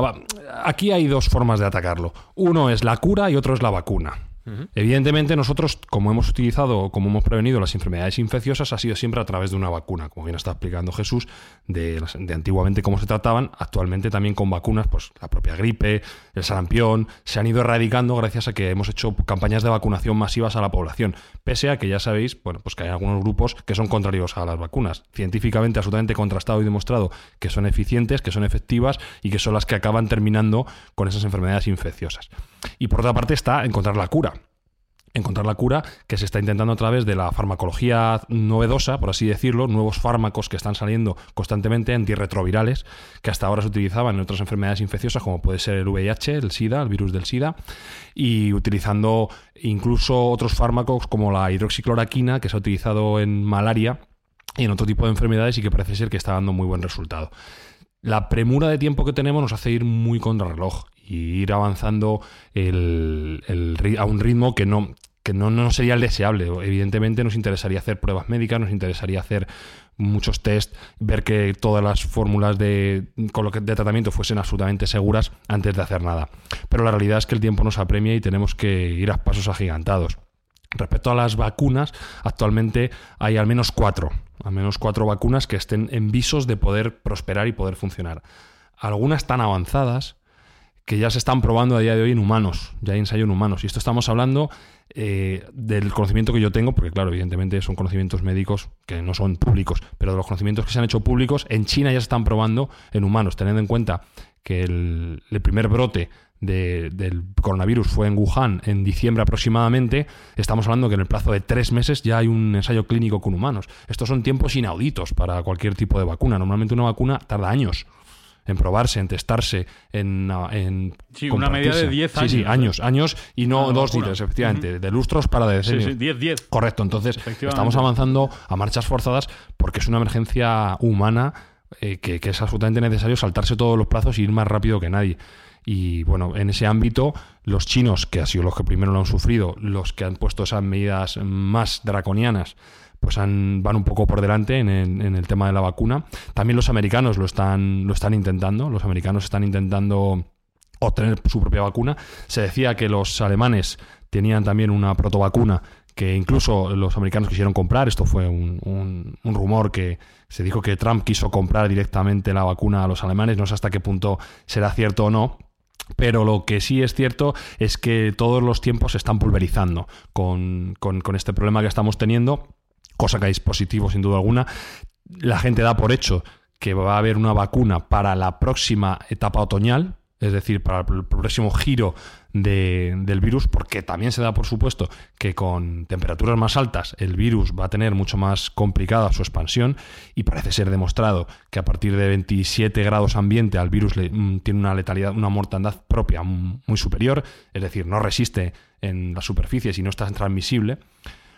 aquí hay dos formas de atacarlo. Uno es la cura y otro es la vacuna. Evidentemente, nosotros, como hemos utilizado, como hemos prevenido las enfermedades infecciosas, ha sido siempre a través de una vacuna, como bien está explicando Jesús, de, de, antiguamente cómo se trataban, actualmente también con vacunas, pues la propia gripe, el sarampión, se han ido erradicando gracias a que hemos hecho campañas de vacunación masivas a la población, pese a que ya sabéis, bueno, pues que hay algunos grupos que son contrarios a las vacunas, científicamente absolutamente contrastado y demostrado que son eficientes, que son efectivas y que son las que acaban terminando con esas enfermedades infecciosas. Y por otra parte está encontrar la cura encontrar la cura que se está intentando a través de la farmacología novedosa, por así decirlo, nuevos fármacos que están saliendo constantemente, antirretrovirales, que hasta ahora se utilizaban en otras enfermedades infecciosas como puede ser el VIH, el SIDA, el virus del SIDA, y utilizando incluso otros fármacos como la hidroxicloroquina que se ha utilizado en malaria y en otro tipo de enfermedades y que parece ser que está dando muy buen resultado. La premura de tiempo que tenemos nos hace ir muy contra reloj y ir avanzando a un ritmo que no, que no, no sería el deseable. Evidentemente nos interesaría hacer pruebas médicas, nos interesaría hacer muchos test, ver que todas las fórmulas de, de tratamiento fuesen absolutamente seguras antes de hacer nada. Pero la realidad es que el tiempo nos apremia y tenemos que ir a pasos agigantados. Respecto a las vacunas, actualmente hay al menos cuatro, al menos cuatro vacunas que estén en visos de poder prosperar y poder funcionar. Algunas tan avanzadas que ya se están probando a día de hoy en humanos, ya hay ensayo en humanos. Y esto estamos hablando eh, del conocimiento que yo tengo, porque claro, evidentemente son conocimientos médicos que no son públicos, pero de los conocimientos que se han hecho públicos, en China ya se están probando en humanos, teniendo en cuenta que el, primer brote del coronavirus fue en Wuhan en diciembre aproximadamente, estamos hablando que en el plazo de tres meses ya hay un ensayo clínico con humanos. Estos son tiempos inauditos para cualquier tipo de vacuna. Normalmente una vacuna tarda años en probarse, en testarse, en... en sí, una media de 10 años. Sí, sí, años, años y no dos días, efectivamente, de lustros para decenios. Sí, sí, 10, 10. Correcto, entonces estamos avanzando a marchas forzadas porque es una emergencia humana eh, que, que, es absolutamente necesario saltarse todos los plazos y ir más rápido que nadie. Y bueno, en ese ámbito, los chinos, que han sido los que primero lo han sufrido, los que han puesto esas medidas más draconianas, pues van un poco por delante en el, tema de la vacuna. También los americanos lo están, lo están intentando, los americanos están intentando obtener su propia vacuna. Se decía que los alemanes tenían también una protovacuna que incluso los americanos quisieron comprar. Esto fue un, rumor que se dijo que Trump quiso comprar directamente la vacuna a los alemanes. No sé hasta qué punto será cierto o no. Pero lo que sí es cierto es que todos los tiempos se están pulverizando con, con este problema que estamos teniendo cosa que es positivo sin duda alguna. La gente da por hecho que va a haber una vacuna para la próxima etapa otoñal, es decir, para el próximo giro del virus, porque también se da por supuesto que con temperaturas más altas el virus va a tener mucho más complicada su expansión y parece ser demostrado que a partir de 27 grados ambiente al virus le, mm, tiene una letalidad, una mortandad propia muy superior, es decir, no resiste en la superficie y no está transmisible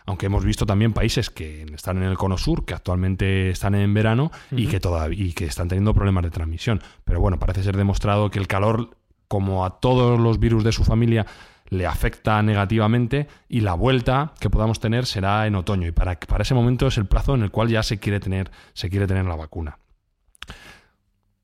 aunque hemos visto también países que están en el cono sur, que actualmente están en verano y, que todavía, y que están teniendo problemas de transmisión. Pero bueno, parece ser demostrado que el calor, como a todos los virus de su familia, le afecta negativamente y la vuelta que podamos tener será en otoño. Y para, para ese momento es el plazo en el cual ya se quiere tener, se quiere tener la vacuna.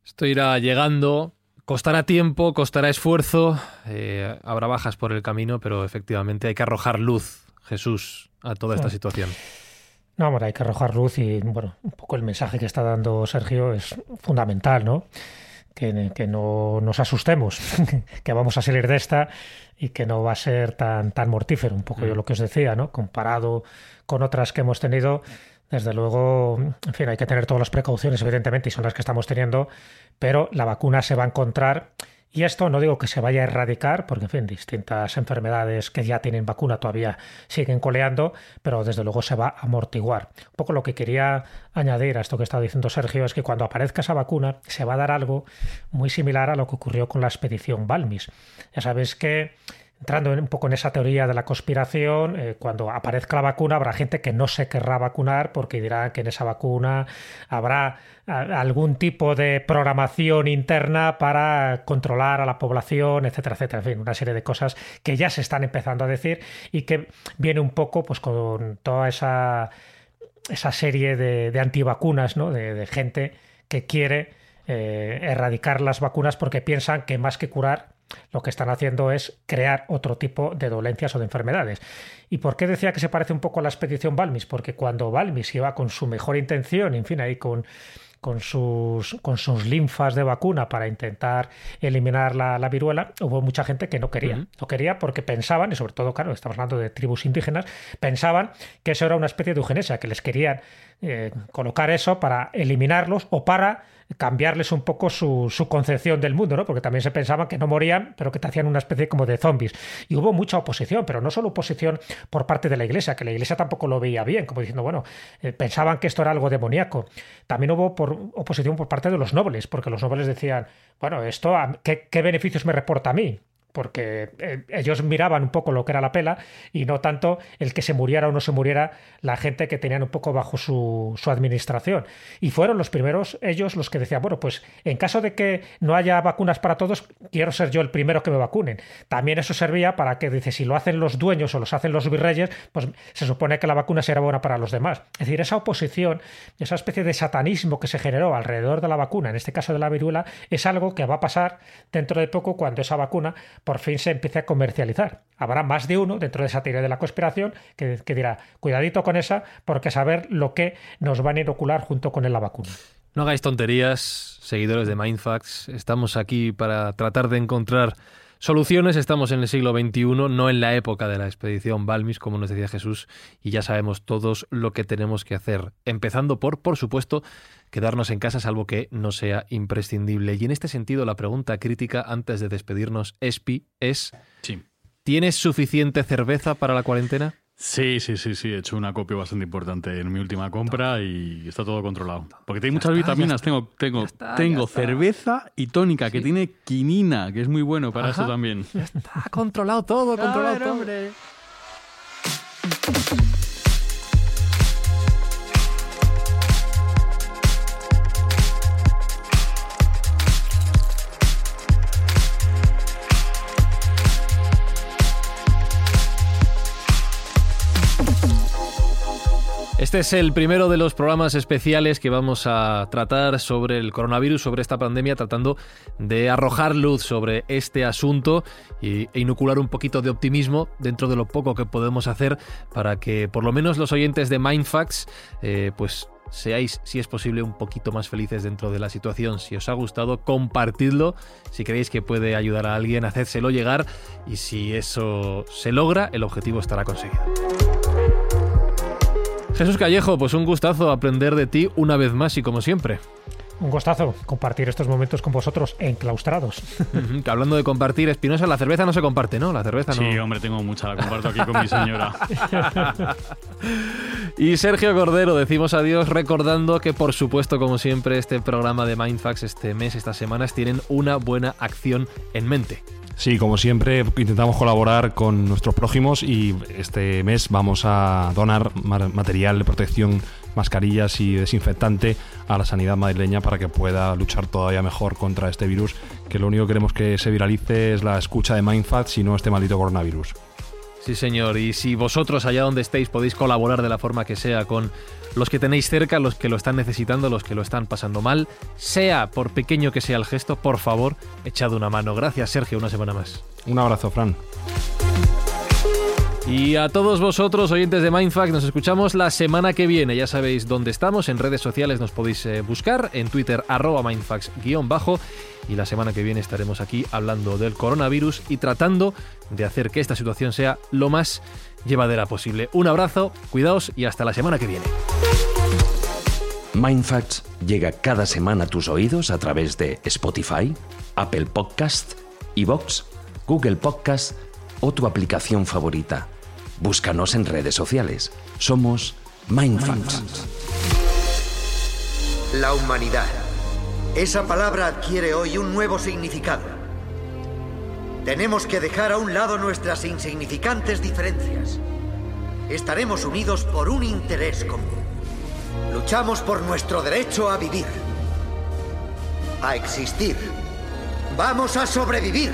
Esto irá llegando, Costará tiempo, costará esfuerzo, eh, habrá bajas por el camino, pero efectivamente hay que arrojar luz, Jesús, a toda esta situación? No, hombre, hay que arrojar luz y, bueno, un poco el mensaje que está dando Sergio es fundamental, ¿no? Que, que no nos asustemos, [laughs] que vamos a salir de esta y que no va a ser tan, tan mortífero, un poco yo mm. lo que os decía, ¿no? Comparado con otras que hemos tenido, desde luego, en fin, hay que tener todas las precauciones, evidentemente, y son las que estamos teniendo, pero la vacuna se va a encontrar y esto no digo que se vaya a erradicar, porque en fin, distintas enfermedades que ya tienen vacuna todavía siguen coleando, pero desde luego se va a amortiguar. Un poco lo que quería añadir a esto que está diciendo Sergio es que cuando aparezca esa vacuna se va a dar algo muy similar a lo que ocurrió con la expedición Balmis. Ya sabéis que entrando un poco en esa teoría de la conspiración, eh, cuando aparezca la vacuna habrá gente que no se querrá vacunar porque dirá que en esa vacuna habrá algún tipo de programación interna para controlar a la población, etcétera, etcétera. En fin, una serie de cosas que ya se están empezando a decir y que viene un poco pues con toda esa, esa serie de, antivacunas, ¿no? de, gente que quiere eh, erradicar las vacunas porque piensan que más que curar Lo que están haciendo es crear otro tipo de dolencias o de enfermedades. ¿Y por qué decía que se parece un poco a la expedición Balmis? Porque cuando Balmis iba con su mejor intención, en fin, ahí con con sus, con sus linfas de vacuna para intentar eliminar la, viruela, hubo mucha gente que no quería. No quería porque pensaban, y sobre todo, claro, estamos hablando de tribus indígenas, pensaban que eso era una especie de eugenesia, que les querían eh, colocar eso para eliminarlos o para cambiarles un poco su, concepción del mundo, ¿no? Porque también se pensaban que no morían, pero que te hacían una especie como de zombies. Y hubo mucha oposición, pero no solo oposición por parte de la Iglesia, que la Iglesia tampoco lo veía bien, como diciendo, bueno, eh, pensaban que esto era algo demoníaco. También hubo por, oposición por parte de los nobles, porque los nobles decían, bueno, esto, ¿qué, qué beneficios me reporta a mí? Porque eh, ellos miraban un poco lo que era la pela y no tanto el que se muriera o no se muriera la gente que tenían un poco bajo su, su, administración. Y fueron los primeros ellos los que decían, bueno, pues en caso de que no haya vacunas para todos, quiero ser yo el primero que me vacunen. También eso servía para que, dice, si lo hacen los dueños o los hacen los virreyes, pues se supone que la vacuna será buena para los demás. Es decir, esa oposición, esa especie de satanismo que se generó alrededor de la vacuna, en este caso de la viruela, es algo que va a pasar dentro de poco cuando esa vacuna por fin se empiece a comercializar. Habrá más de uno dentro de esa teoría de la conspiración que, dirá, cuidadito con esa, porque saber lo que nos van a inocular junto con la vacuna. No hagáis tonterías, seguidores de Mindfacts. Estamos aquí para tratar de encontrar soluciones. Estamos en el siglo XXI, no en la época de la expedición Balmis, como nos decía Jesús, y ya sabemos todos lo que tenemos que hacer. Empezando por, por supuesto, quedarnos en casa salvo que no sea imprescindible. Y en este sentido, la pregunta crítica antes de despedirnos, Espi, es... ¿Tienes suficiente cerveza para la cuarentena? Sí, sí, sí, sí. He hecho una copia bastante importante en mi última compra y está todo controlado. Porque tiene muchas vitaminas. Tengo, tengo, tengo cerveza y tónica, que tiene quinina, que es muy bueno para eso también. está controlado todo, controlado todo. Este es el primero de los programas especiales que vamos a tratar sobre el coronavirus, sobre esta pandemia, tratando de arrojar luz sobre este asunto e inocular un poquito de optimismo dentro de lo poco que podemos hacer para que por lo menos los oyentes de Mindfacts eh, pues seáis, si es posible, un poquito más felices dentro de la situación. Si os ha gustado, compartidlo. Si creéis que puede ayudar a alguien, hacédselo llegar. Y si eso se logra, el objetivo estará conseguido. Jesús Callejo, pues un gustazo aprender de ti una vez más y como siempre. Un gustazo compartir estos momentos con vosotros enclaustrados. [laughs] hablando de compartir, Espinosa, la cerveza no se comparte, ¿no? La cerveza no. Sí, hombre, tengo mucha, la comparto aquí con mi señora. [laughs] y Sergio Cordero, decimos adiós recordando que, por supuesto, como siempre, este programa de Mindfax, este mes, estas semanas, tienen una buena acción en mente. Sí, como siempre, intentamos colaborar con nuestros prójimos y este mes vamos a donar material de protección, mascarillas y desinfectante a la sanidad madrileña para que pueda luchar todavía mejor contra este virus, que lo único que queremos que se viralice es la escucha de Mindfat, y no este maldito coronavirus. Sí, señor. Y si vosotros, allá donde estéis, podéis colaborar de la forma que sea con los que tenéis cerca, los que lo están necesitando, los que lo están pasando mal, sea por pequeño que sea el gesto, por favor, echad una mano. Gracias, Sergio, una semana más. Un abrazo, Fran. Y a todos vosotros, oyentes de Mindfact, nos escuchamos la semana que viene. Ya sabéis dónde estamos, en redes sociales nos podéis eh, buscar, en Twitter arroba mindfax-bajo. Y la semana que viene estaremos aquí hablando del coronavirus y tratando de hacer que esta situación sea lo más llevadera posible. Un abrazo, cuidaos y hasta la semana que viene. Mindfacts llega cada semana a tus oídos a través de Spotify, Apple Podcast, Evox, Google Podcast o tu aplicación favorita. Búscanos en redes sociales. Somos Mindfacts. La humanidad. Esa palabra adquiere hoy un nuevo significado. Tenemos que dejar a un lado nuestras insignificantes diferencias. Estaremos unidos por un interés común. Luchamos por nuestro derecho a vivir. A existir. Vamos a sobrevivir.